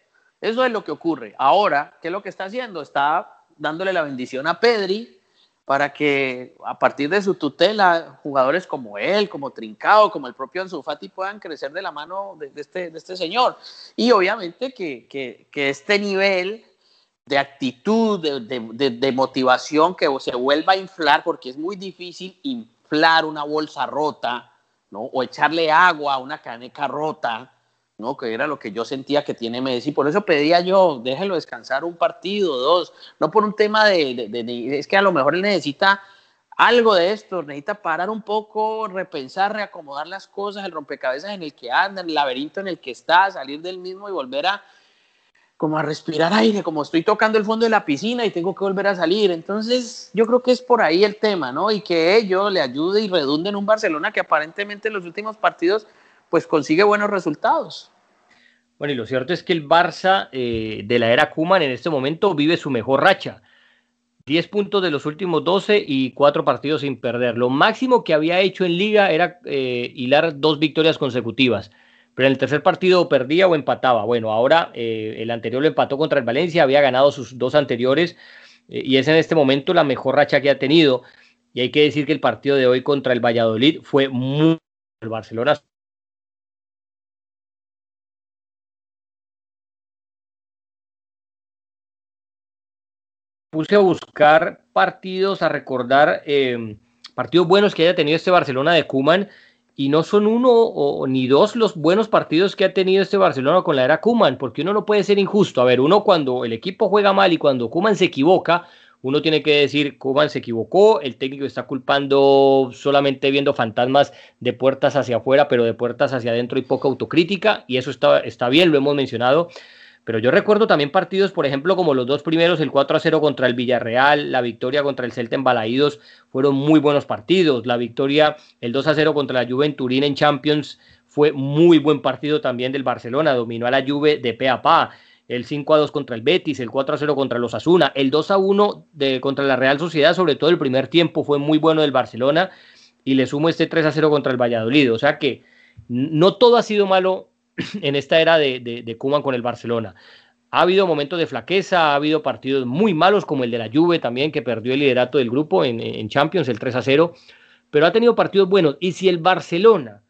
eso es lo que ocurre. Ahora, ¿qué es lo que está haciendo? Está dándole la bendición a Pedri, para que a partir de su tutela jugadores como él, como Trincao, como el propio Ansu Fati puedan crecer de la mano de, este, este, señor. Y obviamente que, que, que este nivel de actitud, de, de, motivación que se vuelva a inflar, porque es muy difícil inflar una bolsa rota, ¿no? O echarle agua a una caneca rota, ¿no? Que era lo que yo sentía que tiene Messi. Por eso pedía yo, déjelo descansar un partido, dos, no por un tema de, es que a lo mejor él necesita algo de esto, necesita parar un poco, repensar, reacomodar las cosas, el rompecabezas en el que anda, el laberinto en el que está, salir del mismo y volver a como a respirar aire, como estoy tocando el fondo de la piscina y tengo que volver a salir. Entonces, yo creo que es por ahí el tema, ¿no? Y que ello le ayude y redunde en un Barcelona que aparentemente en los últimos partidos pues consigue buenos resultados. Bueno, y lo cierto es que el Barça eh, de la era Kuman en este momento vive su mejor racha. 10 puntos de los últimos 12 y 4 partidos sin perder. Lo máximo que había hecho en liga era eh, hilar dos victorias consecutivas. Pero en el tercer partido perdía o empataba. Bueno, ahora eh, el anterior lo empató contra el Valencia, había ganado sus dos anteriores y es en este momento la mejor racha que ha tenido. Y hay que decir que el partido de hoy contra el Valladolid fue muy... El Barcelona puse a buscar partidos, a recordar em, partidos buenos que haya tenido este Barcelona de Kuman y no son uno ni dos los buenos partidos que ha tenido este Barcelona con la era Kuman, porque uno no puede ser injusto. A ver, uno cuando el equipo juega mal y cuando Kuman se equivoca, uno tiene que decir, Kuman se equivocó, el técnico está culpando solamente viendo fantasmas de puertas hacia afuera, pero de puertas hacia adentro y poca autocrítica, y eso está, está bien, lo hemos mencionado. Pero yo recuerdo también partidos, por ejemplo, como los dos primeros, el 4 a 0 contra el Villarreal, la victoria contra el Celta en Balaídos, fueron muy buenos partidos. La victoria, el 2 a 0 contra la Juve en Turín en Champions, fue muy buen partido también del Barcelona, dominó a la Juve de pe a pa. El 5 a 2 contra el Betis, el 4 a 0 contra los Asuna, el 2 a 1 de, contra la Real Sociedad, sobre todo el primer tiempo fue muy bueno del Barcelona, y le sumo este 3 a 0 contra el Valladolid. O sea que no todo ha sido malo en esta era de, de, con el Barcelona. Ha habido momentos de flaqueza, ha habido partidos muy malos como el de la Juve también, que perdió el liderato del grupo en, Champions, el 3 a 0, pero ha tenido partidos buenos. Y si el Barcelona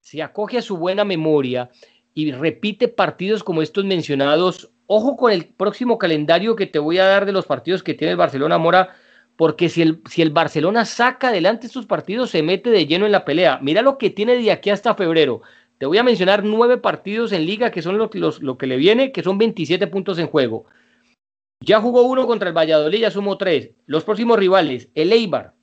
se acoge a su buena memoria y repite partidos como estos mencionados, ojo con el próximo calendario que te voy a dar de los partidos que tiene el Barcelona Mora, porque si el, si el Barcelona saca adelante estos partidos, se mete de lleno en la pelea. Mira lo que tiene de aquí hasta febrero. Te voy a mencionar nueve partidos en liga que son los, lo que le viene, que son 27 puntos en juego. Ya jugó uno contra el Valladolid, ya sumó tres. Los próximos rivales, el Eibar,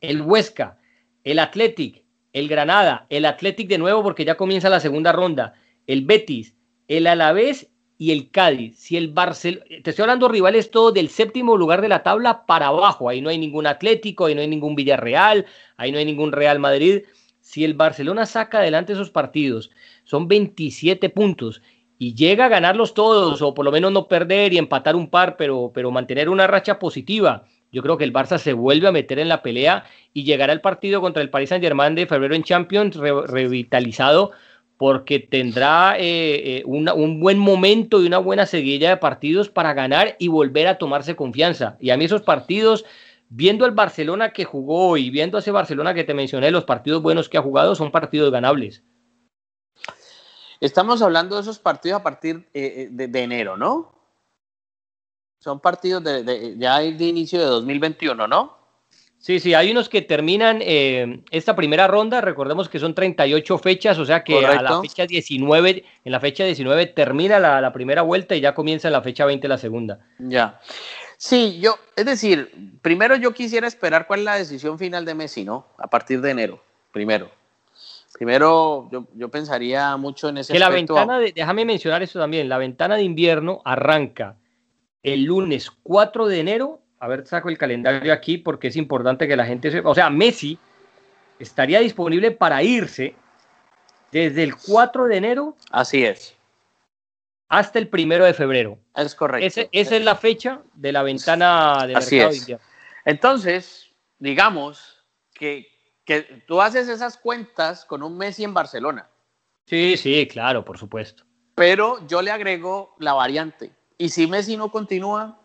el Huesca, el Athletic, el Granada, el Athletic de nuevo porque ya comienza la segunda ronda, el Betis, el Alavés y el Cádiz. Si el Barcelona, te estoy hablando rivales todos del séptimo lugar de la tabla para abajo, ahí no hay ningún Atlético, ahí no hay ningún Villarreal, ahí no hay ningún Real Madrid. Si el Barcelona saca adelante esos partidos, son 27 puntos y llega a ganarlos todos, o por lo menos no perder y empatar un par, pero, pero mantener una racha positiva, yo creo que el Barça se vuelve a meter en la pelea y llegará el partido contra el Paris Saint Germain de febrero en Champions revitalizado porque tendrá eh, eh, un buen momento y una buena seguilla de partidos para ganar y volver a tomarse confianza. Y a mí esos partidos viendo el Barcelona que jugó y viendo ese Barcelona que te mencioné, los partidos buenos que ha jugado son partidos ganables. Estamos hablando de esos partidos a partir eh, eh, de, enero, ¿no? Son partidos de, ya de inicio de 2021, ¿no? Sí, sí, hay unos que terminan eh, esta primera ronda, recordemos que son 38 fechas, o sea que a la fecha 19, en la fecha 19 termina la, la, primera vuelta y ya comienza la fecha 20 la segunda. Ya. Sí, yo, es decir, primero yo quisiera esperar cuál es la decisión final de Messi, ¿no? A partir de enero, primero. Primero, yo, pensaría mucho en ese que la ventana, de, déjame mencionar eso también, la ventana de invierno arranca el lunes 4 de enero. A ver, saco el calendario aquí porque es importante que la gente sepa. O sea, Messi estaría disponible para irse desde el 4 de enero. Así es hasta el primero de febrero. Es correcto. esa es la fecha de la ventana de Así mercado es. Entonces, digamos que, que tú haces esas cuentas con un Messi en Barcelona. Sí, sí, claro, por supuesto. Pero yo le agrego la variante. ¿Y si Messi no continúa?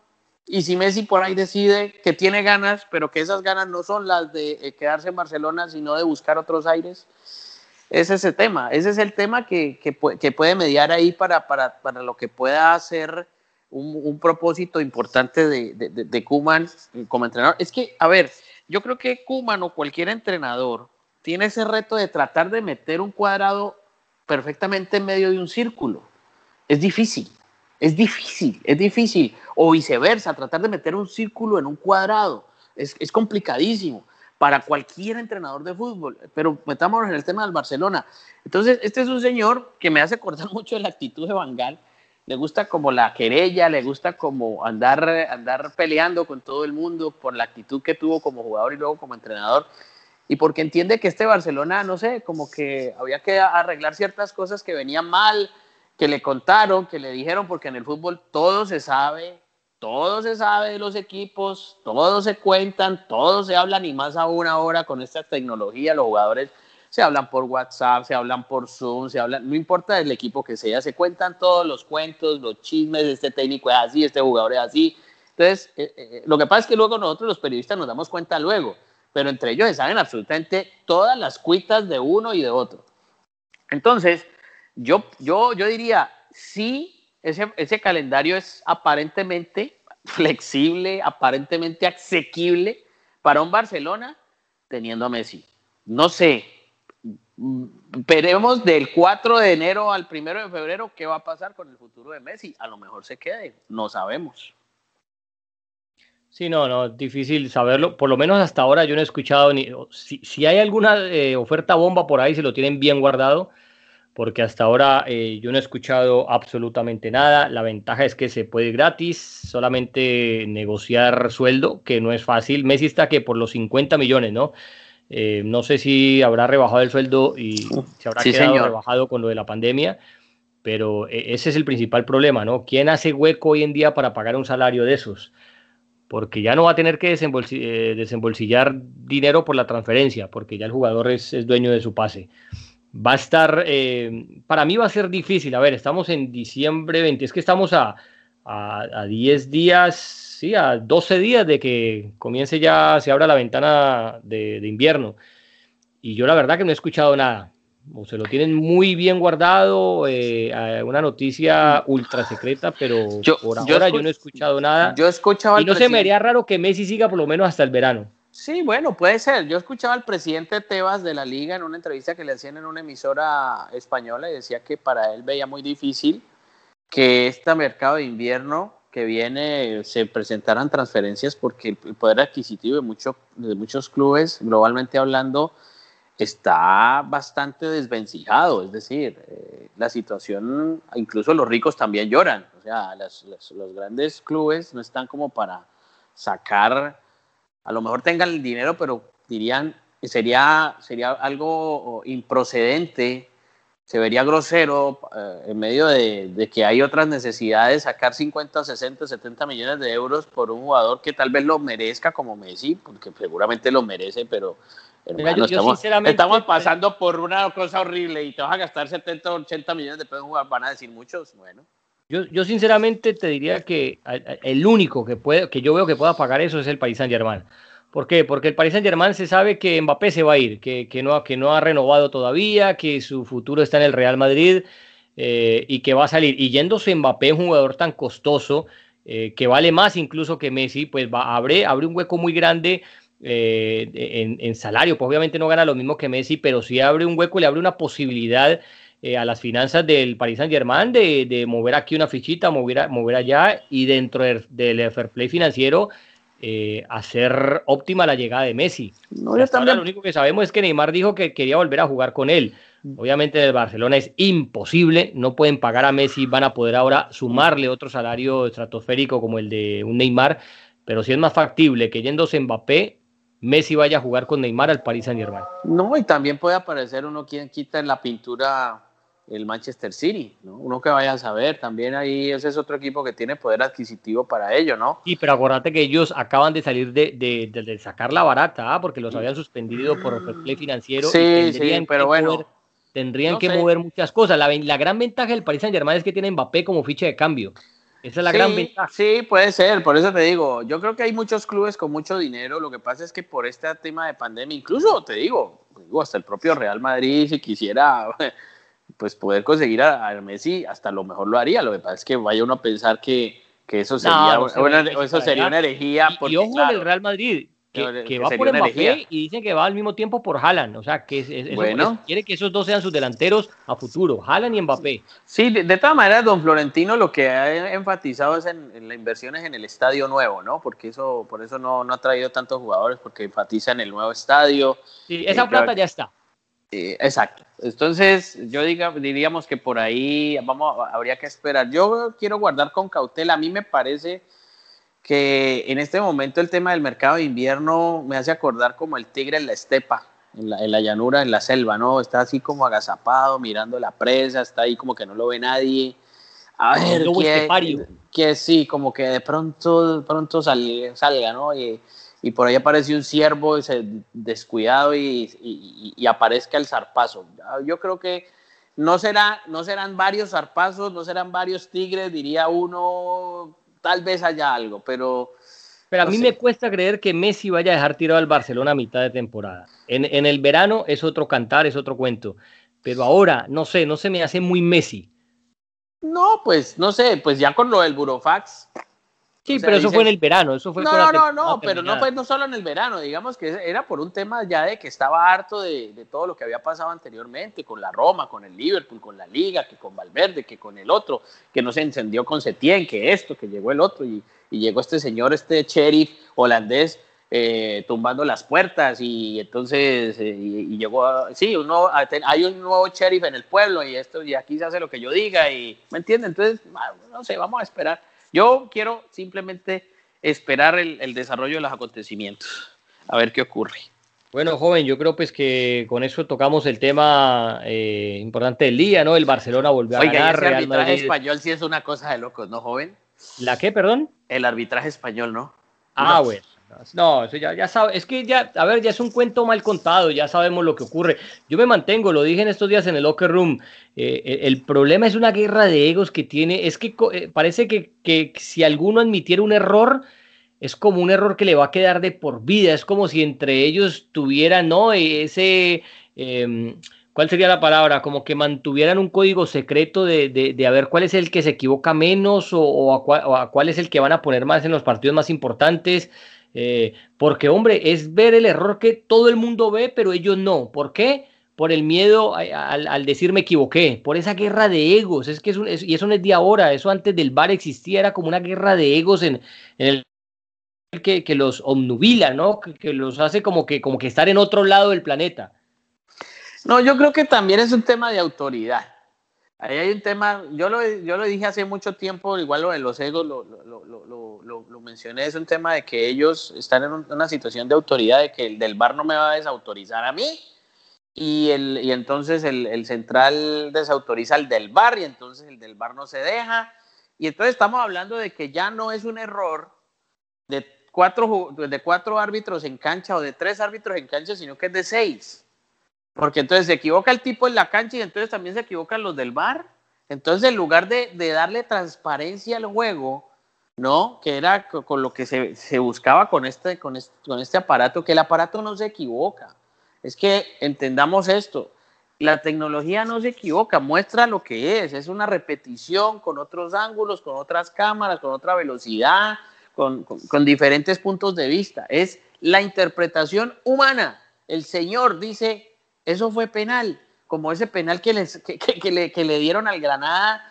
¿Y si Messi por ahí decide que tiene ganas, pero que esas ganas no son las de eh, quedarse en Barcelona, sino de buscar otros aires? Es ese tema, ese es el tema que, que, puede mediar ahí para, para, para, lo que pueda ser un, un propósito importante de, de, de, Kuman como entrenador. Es que, a ver, yo creo que Kuman o cualquier entrenador tiene ese reto de tratar de meter un cuadrado perfectamente en medio de un círculo. Es difícil, es difícil, es difícil. O viceversa, tratar de meter un círculo en un cuadrado. Es, es complicadísimo para cualquier entrenador de fútbol. Pero metámonos en el tema del Barcelona. Entonces, este es un señor que me hace acordar mucho de la actitud de Bangal. Le gusta como la querella, le gusta como andar, andar peleando con todo el mundo por la actitud que tuvo como jugador y luego como entrenador. Y porque entiende que este Barcelona, no sé, como que había que arreglar ciertas cosas que venían mal, que le contaron, que le dijeron, porque en el fútbol todo se sabe, todo se sabe de los equipos, todos se cuentan, todos se hablan y más aún ahora con esta tecnología, los jugadores se hablan por WhatsApp, se hablan por Zoom, se hablan, no importa el equipo que sea, se cuentan todos los cuentos, los chismes, este técnico es así, este jugador es así. Entonces, eh, eh, lo que pasa es que luego nosotros los periodistas nos damos cuenta luego, pero entre ellos se saben absolutamente todas las cuitas de uno y de otro. Entonces, yo, yo, yo diría, sí ese, ese calendario es aparentemente, flexible, aparentemente asequible para un Barcelona teniendo a Messi. No sé, veremos del 4 de enero al 1 de febrero qué va a pasar con el futuro de Messi. A lo mejor se quede, no sabemos. Sí, no, no, difícil saberlo. Por lo menos hasta ahora yo no he escuchado ni. Si, si hay alguna eh, oferta bomba por ahí, se lo tienen bien guardado, porque hasta ahora eh, yo no he escuchado absolutamente nada. La ventaja es que se puede gratis, solamente negociar sueldo, que no es fácil. Messi está que por los 50 millones, ¿no? Eh, no sé si habrá rebajado el sueldo y se habrá quedado rebajado con lo de la pandemia, pero ese es el principal problema, ¿no? ¿Quién hace hueco hoy en día para pagar un salario de esos? porque ya no va a tener que eh, desembolsillar dinero por la transferencia, porque ya el jugador es, dueño de su pase. Va a estar, eh, para mí va a ser difícil, a ver, estamos en diciembre 20, es que estamos a, a, 10 días, sí, a 12 días de que comience ya, se abra la ventana de invierno. Y yo la verdad que no he escuchado nada o se lo tienen muy bien guardado, eh, una noticia ultra secreta, pero por ahora yo, no he escuchado nada. Yo escuchaba y no se me haría raro que Messi siga por lo menos hasta el verano. Sí, bueno, puede ser. Yo escuchaba al presidente Tebas de la liga en una entrevista que le hacían en una emisora española y decía que para él veía muy difícil que este mercado de invierno que viene se presentaran transferencias porque el poder adquisitivo de, mucho, de muchos clubes, globalmente hablando, está bastante desvencijado, es decir, eh, la situación, incluso los ricos también lloran, o sea, los grandes clubes no están como para sacar, a lo mejor tengan el dinero, pero dirían, sería, sería algo improcedente, se vería grosero eh, en medio de, de, que hay otras necesidades, sacar 50, 60, 70 millones de euros por un jugador que tal vez lo merezca como Messi, porque seguramente lo merece, pero estamos, pasando por una cosa horrible y te vas a gastar 70 o 80 millones de pesos van a decir muchos, bueno. Yo, yo sinceramente te diría que el único que, puede, que yo veo que pueda pagar eso es el Paris Saint Germain. ¿Por qué? Porque el Paris Saint Germain se sabe que Mbappé se va a ir, que, que, no, que no ha renovado todavía, que su futuro está en el Real Madrid eh, y que va a salir. Y yéndose Mbappé, un jugador tan costoso, eh, que vale más incluso que Messi, pues va, abre, abre un hueco muy grande eh, en, salario, pues obviamente no gana lo mismo que Messi, pero sí abre un hueco, le abre una posibilidad eh, a las finanzas del Paris Saint Germain de, mover aquí una fichita, mover, mover allá y dentro del, fair play financiero eh, hacer óptima la llegada de Messi. No, lo único que sabemos es que Neymar dijo que quería volver a jugar con él. Obviamente el Barcelona es imposible, no pueden pagar a Messi, van a poder ahora sumarle otro salario estratosférico como el de un Neymar, pero si es más factible que yéndose Mbappé, Messi vaya a jugar con Neymar al Paris Saint Germain. No, y también puede aparecer uno quien quita en la pintura el Manchester City, ¿no? Uno que vaya a saber, también ahí ese es otro equipo que tiene poder adquisitivo para ello, ¿no? Sí, pero acuérdate que ellos acaban de salir de, de, sacar la barata, ¿ah? porque los habían suspendido por el play financiero. Sí, sí, pero bueno. tendrían que mover muchas cosas. La, la gran ventaja del Paris Saint Germain es que tiene Mbappé como ficha de cambio. Esa es la gran ventaja. Sí, puede ser, por eso te digo, yo creo que hay muchos clubes con mucho dinero, lo que pasa es que por este tema de pandemia, incluso te digo, hasta el propio Real Madrid, si quisiera pues poder conseguir a, Messi, hasta lo mejor lo haría, lo que pasa es que vaya uno a pensar que, eso sería, una, eso sería una herejía. y, ojo el Real Madrid, que, va por Mbappé y dicen que va al mismo tiempo por Haaland. O sea, que bueno. quiere que esos dos sean sus delanteros a futuro, Haaland y Mbappé. Sí, de, todas maneras, don Florentino lo que ha enfatizado es en, en las inversiones en el estadio nuevo, ¿no? Porque eso, por eso no, no ha traído tantos jugadores, porque enfatiza en el nuevo estadio. Sí, esa eh, plata ya está. Exacto. Entonces, yo diga, diríamos que por ahí vamos, habría que esperar. Yo quiero guardar con cautela. A mí me parece que en este momento el tema del mercado de invierno me hace acordar como el tigre en la estepa, en la, llanura, en la selva, ¿no? Está así como agazapado, mirando la presa, está ahí como que no lo ve nadie. A ver, que, que, sí, como que de pronto, pronto salga, ¿no? Y, por ahí aparece un ciervo descuidado y, y, aparezca el zarpazo. Yo creo que no, será, no serán varios zarpazos, no serán varios tigres, diría uno tal vez haya algo, pero... Pero a mí me cuesta creer que Messi vaya a dejar tirado al Barcelona a mitad de temporada. En, en, el verano es otro cantar, es otro cuento. Pero ahora, no sé, no se me hace muy Messi. No, pues no sé, pues ya con lo del Burofax, Sí, pero eso fue en el verano, eso fue No, no, no, no, pero no fue no solo en el verano, digamos que era por un tema ya de que estaba harto de, de, todo lo que había pasado anteriormente, con la Roma, con el Liverpool, con la Liga, que con Valverde, que con el otro, que no se encendió con Setién, que esto, que llegó el otro, y, y llegó este señor, este sheriff holandés, eh, tumbando las puertas y entonces eh, y, llegó sí uno hay un nuevo sheriff en el pueblo y esto y aquí se hace lo que yo diga y me entiende entonces ah, no sé vamos a esperar yo quiero simplemente esperar el, desarrollo de los acontecimientos a ver qué ocurre bueno, joven, yo creo pues que con eso tocamos el tema eh, importante del día, ¿no? El Barcelona volvió a ganar. el arbitraje español sí es una cosa de locos, ¿no, joven? ¿La qué, perdón? El arbitraje español, ¿no? Ah, bueno. No, eso ya, ya sabe, es que ya, a ver, ya es un cuento mal contado, ya sabemos lo que ocurre. Yo me mantengo, lo dije en estos días en el locker room, eh, el, problema es una guerra de egos que tiene, es que eh, parece que, que, si alguno admitiera un error, es como un error que le va a quedar de por vida, es como si entre ellos tuvieran, ¿no? Ese... Em, ¿cuál sería la palabra? Como que mantuvieran un código secreto de, de, a ver cuál es el que se equivoca menos o, o, a cuál, es el que van a poner más en los partidos más importantes. Eh, porque, hombre, es ver el error que todo el mundo ve, pero ellos no. ¿Por qué? Por el miedo al, decir me equivoqué, por esa guerra de egos. Es que y eso no es de ahora, eso antes del bar existía, era como una guerra de egos en, el que, que, los omnubila, ¿no? Que, los hace como que, como que estar en otro lado del planeta. No, yo creo que también es un tema de autoridad. Ahí hay un tema, yo lo, yo lo dije hace mucho tiempo, igual lo de los egos lo, lo, lo, lo, mencioné, es un tema de que ellos están en una situación de autoridad, de que el del bar no me va a desautorizar a mí, y, el, y entonces el, el central desautoriza al del bar, y entonces el del bar no se deja, y entonces estamos hablando de que ya no es un error de cuatro, de cuatro árbitros en cancha o de tres árbitros en cancha, sino que es de seis. Porque entonces se equivoca el tipo en la cancha y entonces también se equivocan los del bar. Entonces, en lugar de, darle transparencia al juego, ¿no? Que era con lo que se, buscaba con este, con, este, con este aparato, que el aparato no se equivoca. Es que entendamos esto. La tecnología no se equivoca, muestra lo que es. Es una repetición con otros ángulos, con otras cámaras, con otra velocidad, con, con diferentes puntos de vista. Es la interpretación humana. El Señor dice, eso fue penal, como ese penal que, les, que, le, que le, dieron al Granada,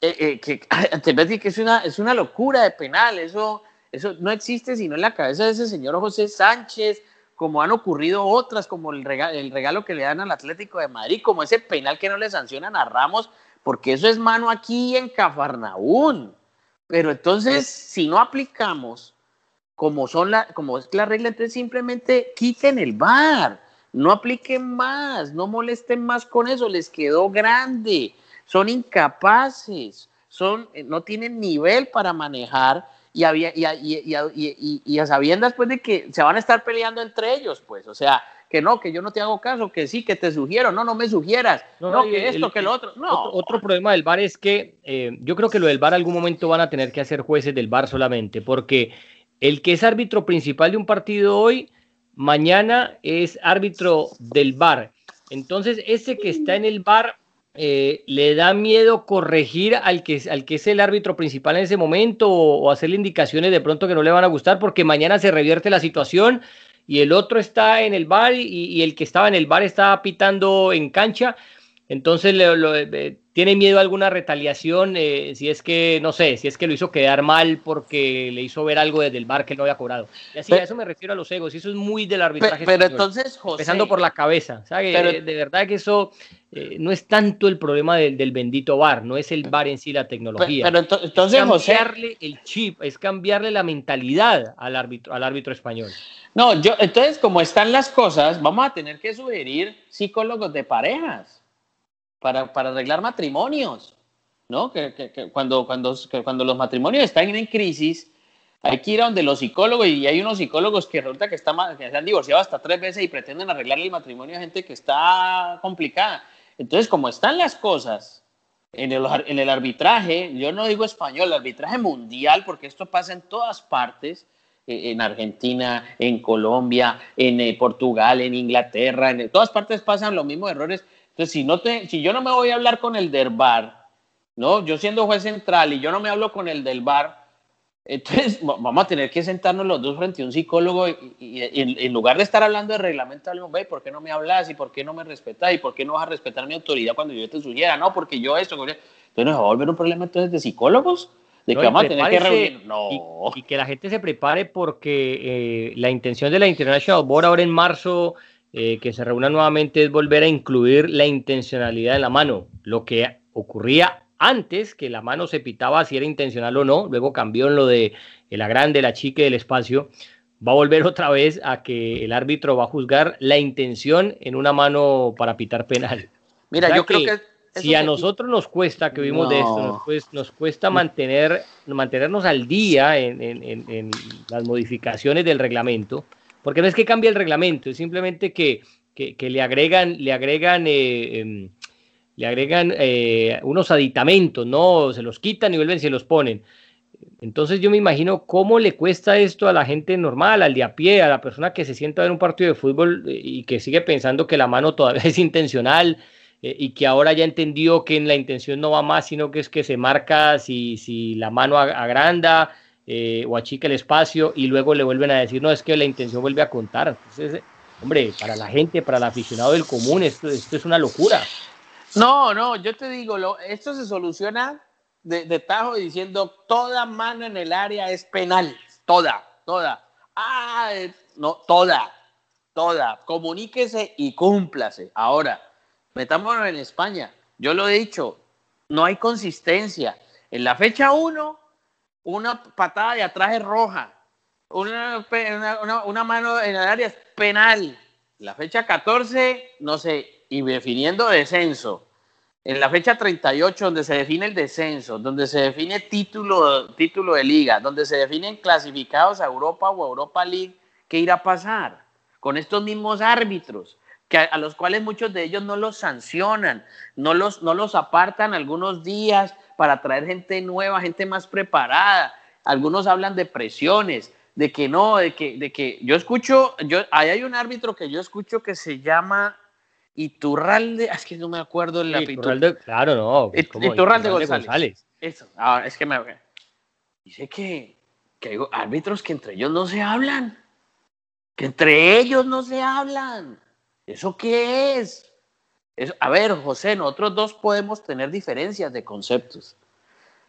eh, eh, que, que es una, es una locura de penal, eso, eso no existe sino en la cabeza de ese señor José Sánchez, como han ocurrido otras, como el regalo, el regalo que le dan al Atlético de Madrid, como ese penal que no le sancionan a Ramos, porque eso es mano aquí en Cafarnaún. Pero entonces, si no aplicamos como, son la, como es la regla, entonces simplemente quiten el bar no apliquen más, no molesten más con eso, les quedó grande, son incapaces, son, eh, no tienen nivel para manejar y, había, y, y, y, a sabiendas pues de que se van a estar peleando entre ellos, pues, o sea, que no, que yo no te hago caso, que sí, que te sugiero, no, no me sugieras, no, que esto, que lo otro, no. Otro, problema del VAR es que eh, yo creo que lo del VAR algún momento van a tener que hacer jueces del VAR solamente, porque el que es árbitro principal de un partido hoy mañana es árbitro del bar. Entonces, ese que está en el bar eh, le da miedo corregir al que, al que es el árbitro principal en ese momento o, hacerle indicaciones de pronto que no le van a gustar porque mañana se revierte la situación y el otro está en el bar y, el que estaba en el bar está pitando en cancha. Entonces le, tiene miedo a alguna retaliación, eh, si es que, no sé, si es que lo hizo quedar mal porque le hizo ver algo desde el bar que no había cobrado. Y así, a eso me refiero a los egos, y eso es muy del arbitraje. Pero, entonces, José. Empezando por la cabeza, de verdad que eso eh, no es tanto el problema del, bendito bar, no es el bar en sí la tecnología. Pero, entonces, es cambiarle el chip, es cambiarle la mentalidad al árbitro, al árbitro español. No, yo, entonces, como están las cosas, vamos a tener que sugerir psicólogos de parejas para, para arreglar matrimonios, ¿no? Que, cuando, cuando, cuando los matrimonios están en crisis, hay que ir a donde los psicólogos, y hay unos psicólogos que resulta que, están, que se han divorciado hasta tres veces y pretenden arreglar el matrimonio a gente que está complicada. Entonces, como están las cosas en el, en el arbitraje, yo no digo español, arbitraje mundial, porque esto pasa en todas partes, eh, en Argentina, en Colombia, en eh, Portugal, en Inglaterra, en todas partes pasan los mismos errores entonces, si, no te, si yo no me voy a hablar con el del bar, ¿no? Yo siendo juez central y yo no me hablo con el del bar, Entonces, vamos a tener que sentarnos los dos frente a un psicólogo y, en, lugar de estar hablando de reglamento, ve, ¿por qué no me hablas? ¿Y por qué no me respetas? ¿Y por qué no vas a respetar mi autoridad cuando yo te sugiera? No, porque yo esto. Entonces, ¿nos va a volver un problema entonces de psicólogos? De que vamos a tener que reunir. No. Y, que la gente se prepare porque eh, la intención de la International Board ahora en marzo, eh, que se reúna nuevamente, es volver a incluir la intencionalidad en la mano. Lo que ocurría antes que la mano se pitaba si era intencional o no, luego cambió en lo de la grande, la chica del espacio, va a volver otra vez a que el árbitro va a juzgar la intención en una mano para pitar penal. Mira, yo creo que si a nosotros nos cuesta, que vimos de esto, nos cuesta, mantener, mantenernos al día en, las modificaciones del reglamento, porque no es que cambie el reglamento, es simplemente que, le agregan, le agregan eh, em, le agregan eh, unos aditamentos, ¿no? Se los quitan y vuelven se los ponen. Entonces yo me imagino cómo le cuesta esto a la gente normal, al de a pie, a la persona que se sienta a ver un partido de fútbol eh, y que sigue pensando que la mano todavía es intencional eh, y que ahora ya entendió que en la intención no va más, sino que es que se marca si, si la mano agranda o achica el espacio y luego le vuelven a decir, no, es que la intención vuelve a contar. Entonces, hombre, para la gente, para el aficionado del común, esto, esto es una locura. No, no, yo te digo, lo, esto se soluciona de, tajo diciendo toda mano en el área es penal, toda, toda. Ah, no, toda, toda. Comuníquese y cúmplase. Ahora, metámonos en España. Yo lo he dicho, no hay consistencia. En la fecha 1, una patada de atrás es roja. Una, una, mano en el área es penal. La fecha 14, no sé, y definiendo descenso en la fecha 38, donde se define el descenso, donde se define título, título de liga, donde se definen clasificados a Europa o Europa League, ¿qué irá a pasar con estos mismos árbitros? Que a, los cuales muchos de ellos no los sancionan, no los, no los apartan algunos días para traer gente nueva, gente más preparada. Algunos hablan de presiones, de que no, de que, de que yo escucho, yo, ahí hay un árbitro que yo escucho que se llama Iturralde, es que no me acuerdo el apellido. Claro, no. Iturralde, González. Eso, ahora es que me dice que, que hay árbitros que entre ellos no se hablan. Que entre ellos no se hablan. ¿Eso qué es? Eso, a ver, José, nosotros dos podemos tener diferencias de conceptos.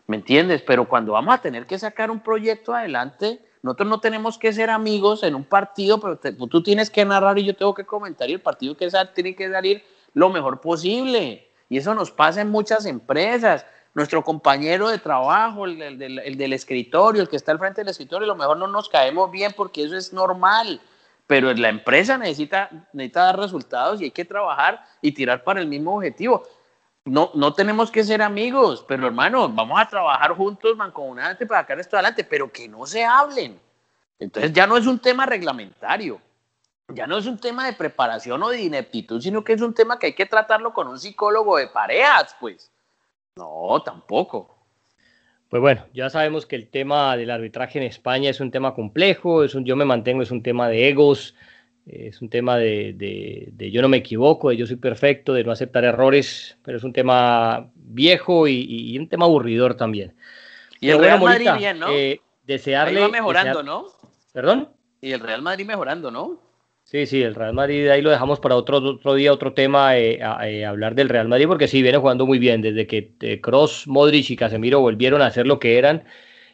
¿Me entiendes? Pero cuando vamos a tener que sacar un proyecto adelante, nosotros no tenemos que ser amigos en un partido, pero tú tienes que narrar y yo tengo que comentar y el partido que sale tiene que salir lo mejor posible. Y eso nos pasa en muchas empresas. Nuestro compañero de trabajo, el, del escritorio, el que está al frente del escritorio, a lo mejor no nos caemos bien porque eso es normal. Pero la empresa necesita, necesita dar resultados y hay que trabajar y tirar para el mismo objetivo. No, no tenemos que ser amigos, pero hermano, vamos a trabajar juntos mancomunadamente para sacar esto adelante, pero que no se hablen. Entonces ya no es un tema reglamentario, ya no es un tema de preparación o de ineptitud, sino que es un tema que hay que tratarlo con un psicólogo de parejas, pues. No, tampoco. Pues bueno, ya sabemos que el tema del arbitraje en España es un tema complejo, es un, yo me mantengo, es un tema de egos, es un tema de, yo no me equivoco, de yo soy perfecto, de no aceptar errores, pero es un tema viejo y, un tema aburridor también. Y el Real Madrid bien, ¿no? Eh, desearle... Ahí va mejorando, ¿no? ¿Perdón? Y el Real Madrid mejorando, ¿no? Sí, sí, el Real Madrid ahí lo dejamos para otro, otro día, otro tema, eh, eh, hablar del Real Madrid, porque sí, viene jugando muy bien. Desde que Cross, Modric y Casemiro volvieron a ser lo que eran,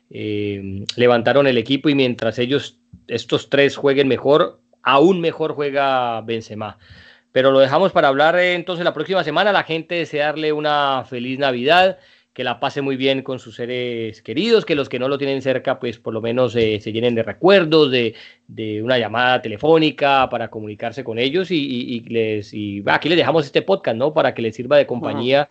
levantaron el equipo y mientras ellos, estos tres, jueguen mejor, aún mejor juega Benzema. Pero lo dejamos para hablar eh, entonces la próxima semana. La gente desearle una feliz Navidad, que la pase muy bien con sus seres queridos, que los que no lo tienen cerca, pues por lo menos eh, se llenen de recuerdos, de, una llamada telefónica para comunicarse con ellos y, les y aquí les dejamos este podcast, ¿no? Para que les sirva de compañía.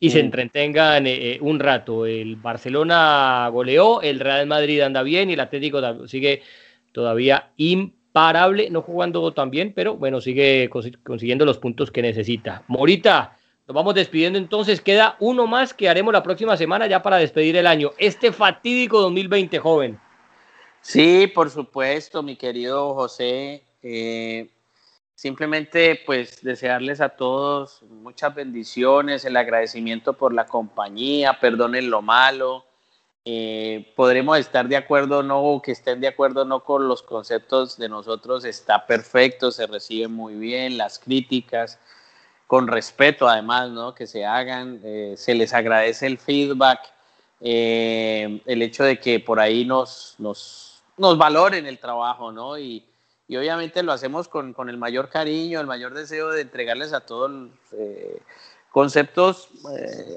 Y se entretengan eh, un rato. El Barcelona goleó, el Real Madrid anda bien y el Atlético sigue todavía imparable parable, no jugando tan bien, pero bueno, sigue consiguiendo los puntos que necesita. Morita, nos vamos despidiendo entonces, queda uno más que haremos la próxima semana ya para despedir el año, este fatídico 2020, joven. Sí, por supuesto, mi querido José. Eh, simplemente pues desearles a todos muchas bendiciones, el agradecimiento por la compañía, perdonen lo malo, Eh, podremos estar de acuerdo o no, o que estén de acuerdo o no con los conceptos de nosotros, está perfecto, se reciben muy bien las críticas, con respeto además, ¿no? Que se hagan, eh, se les agradece el feedback, eh, el hecho de que por ahí nos, nos, nos valoren el trabajo, ¿no? Y, y obviamente lo hacemos con, con, el mayor cariño, el mayor deseo de entregarles a todos eh, conceptos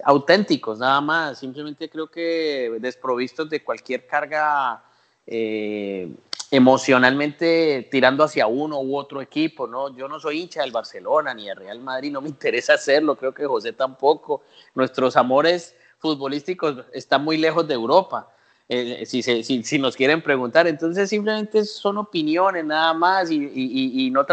auténticos, nada más. Simplemente creo que desprovistos de cualquier carga eh, emocionalmente tirando hacia uno u otro equipo, ¿no? Yo no soy hincha del Barcelona ni del Real Madrid, no me interesa hacerlo, creo que José tampoco. Nuestros amores futbolísticos están muy lejos de Europa. Eh, si, si, si, nos quieren preguntar. Entonces simplemente son opiniones nada más y, y, y no,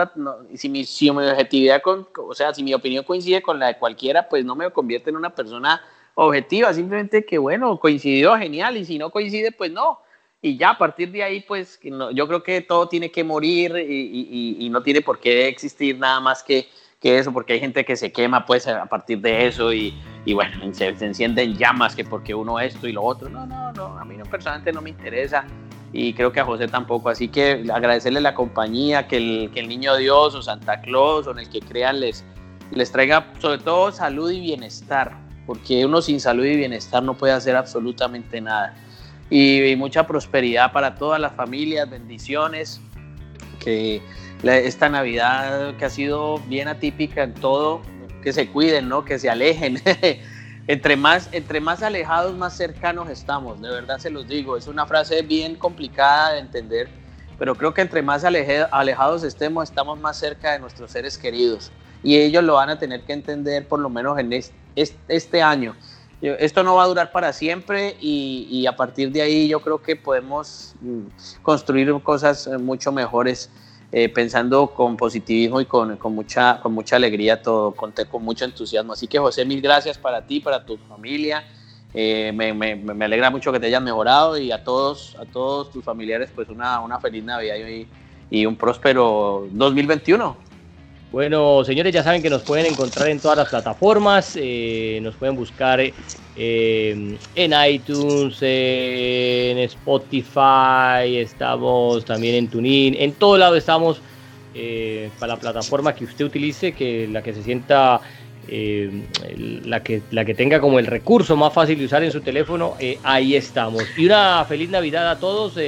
si, mi, si mi objetividad, con, o sea, si mi opinión coincide con la de cualquiera, pues no me convierte en una persona objetiva, simplemente que bueno, coincidió, genial, y si no coincide, pues no. Y ya a partir de ahí, pues yo creo que todo tiene que morir y, no tiene por qué existir nada más que eso, porque hay gente que se quema pues a partir de eso y, bueno, se, se, encienden llamas que porque uno esto y lo otro. No, no, no, a mí no, personalmente no me interesa y creo que a José tampoco. Así que agradecerle la compañía, que el, que el niño Dios o Santa Claus o en el que crean les, les traiga sobre todo salud y bienestar, porque uno sin salud y bienestar no puede hacer absolutamente nada. Y, y mucha prosperidad para todas las familias, bendiciones, que esta Navidad que ha sido bien atípica en todo, que se cuiden, ¿no? Que se alejen. entre, más, entre más alejados, más cercanos estamos, de verdad se los digo. Es una frase bien complicada de entender, pero creo que entre más alejados estemos, estamos más cerca de nuestros seres queridos. Y ellos lo van a tener que entender por lo menos en este, este año. Esto no va a durar para siempre y, y a partir de ahí yo creo que podemos mm, construir cosas eh, mucho mejores eh, pensando con positivismo y con, con, mucha, con mucha alegría, todo, con, con mucho entusiasmo. Así que José, mil gracias para ti, para tu familia. Eh, me, me, alegra mucho que te hayas mejorado y a todos, a todos tus familiares, pues una, una feliz Navidad y un próspero 2021. Bueno, señores, ya saben que nos pueden encontrar en todas las plataformas, eh, nos pueden buscar eh, en iTunes, en Spotify, estamos también en TuneIn, en todo lado estamos eh, para la plataforma que usted utilice, que la que se sienta, la, que, la que tenga como el recurso más fácil de usar en su teléfono, ahí estamos. Y una feliz Navidad a todos.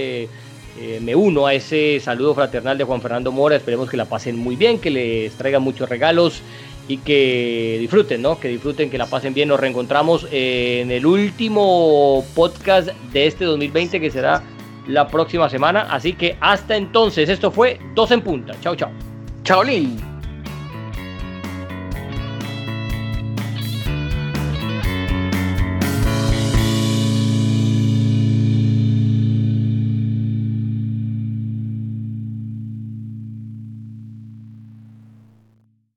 Eh, me uno a ese saludo fraternal de Juan Fernando Mora. Esperemos que la pasen muy bien, que les traigan muchos regalos y que disfruten, ¿no? Que disfruten, que la pasen bien. Nos reencontramos en el último podcast de este 2020 que será la próxima semana. Así que hasta entonces, esto fue Dos en Punta. Chao, chao. Chao, Lin.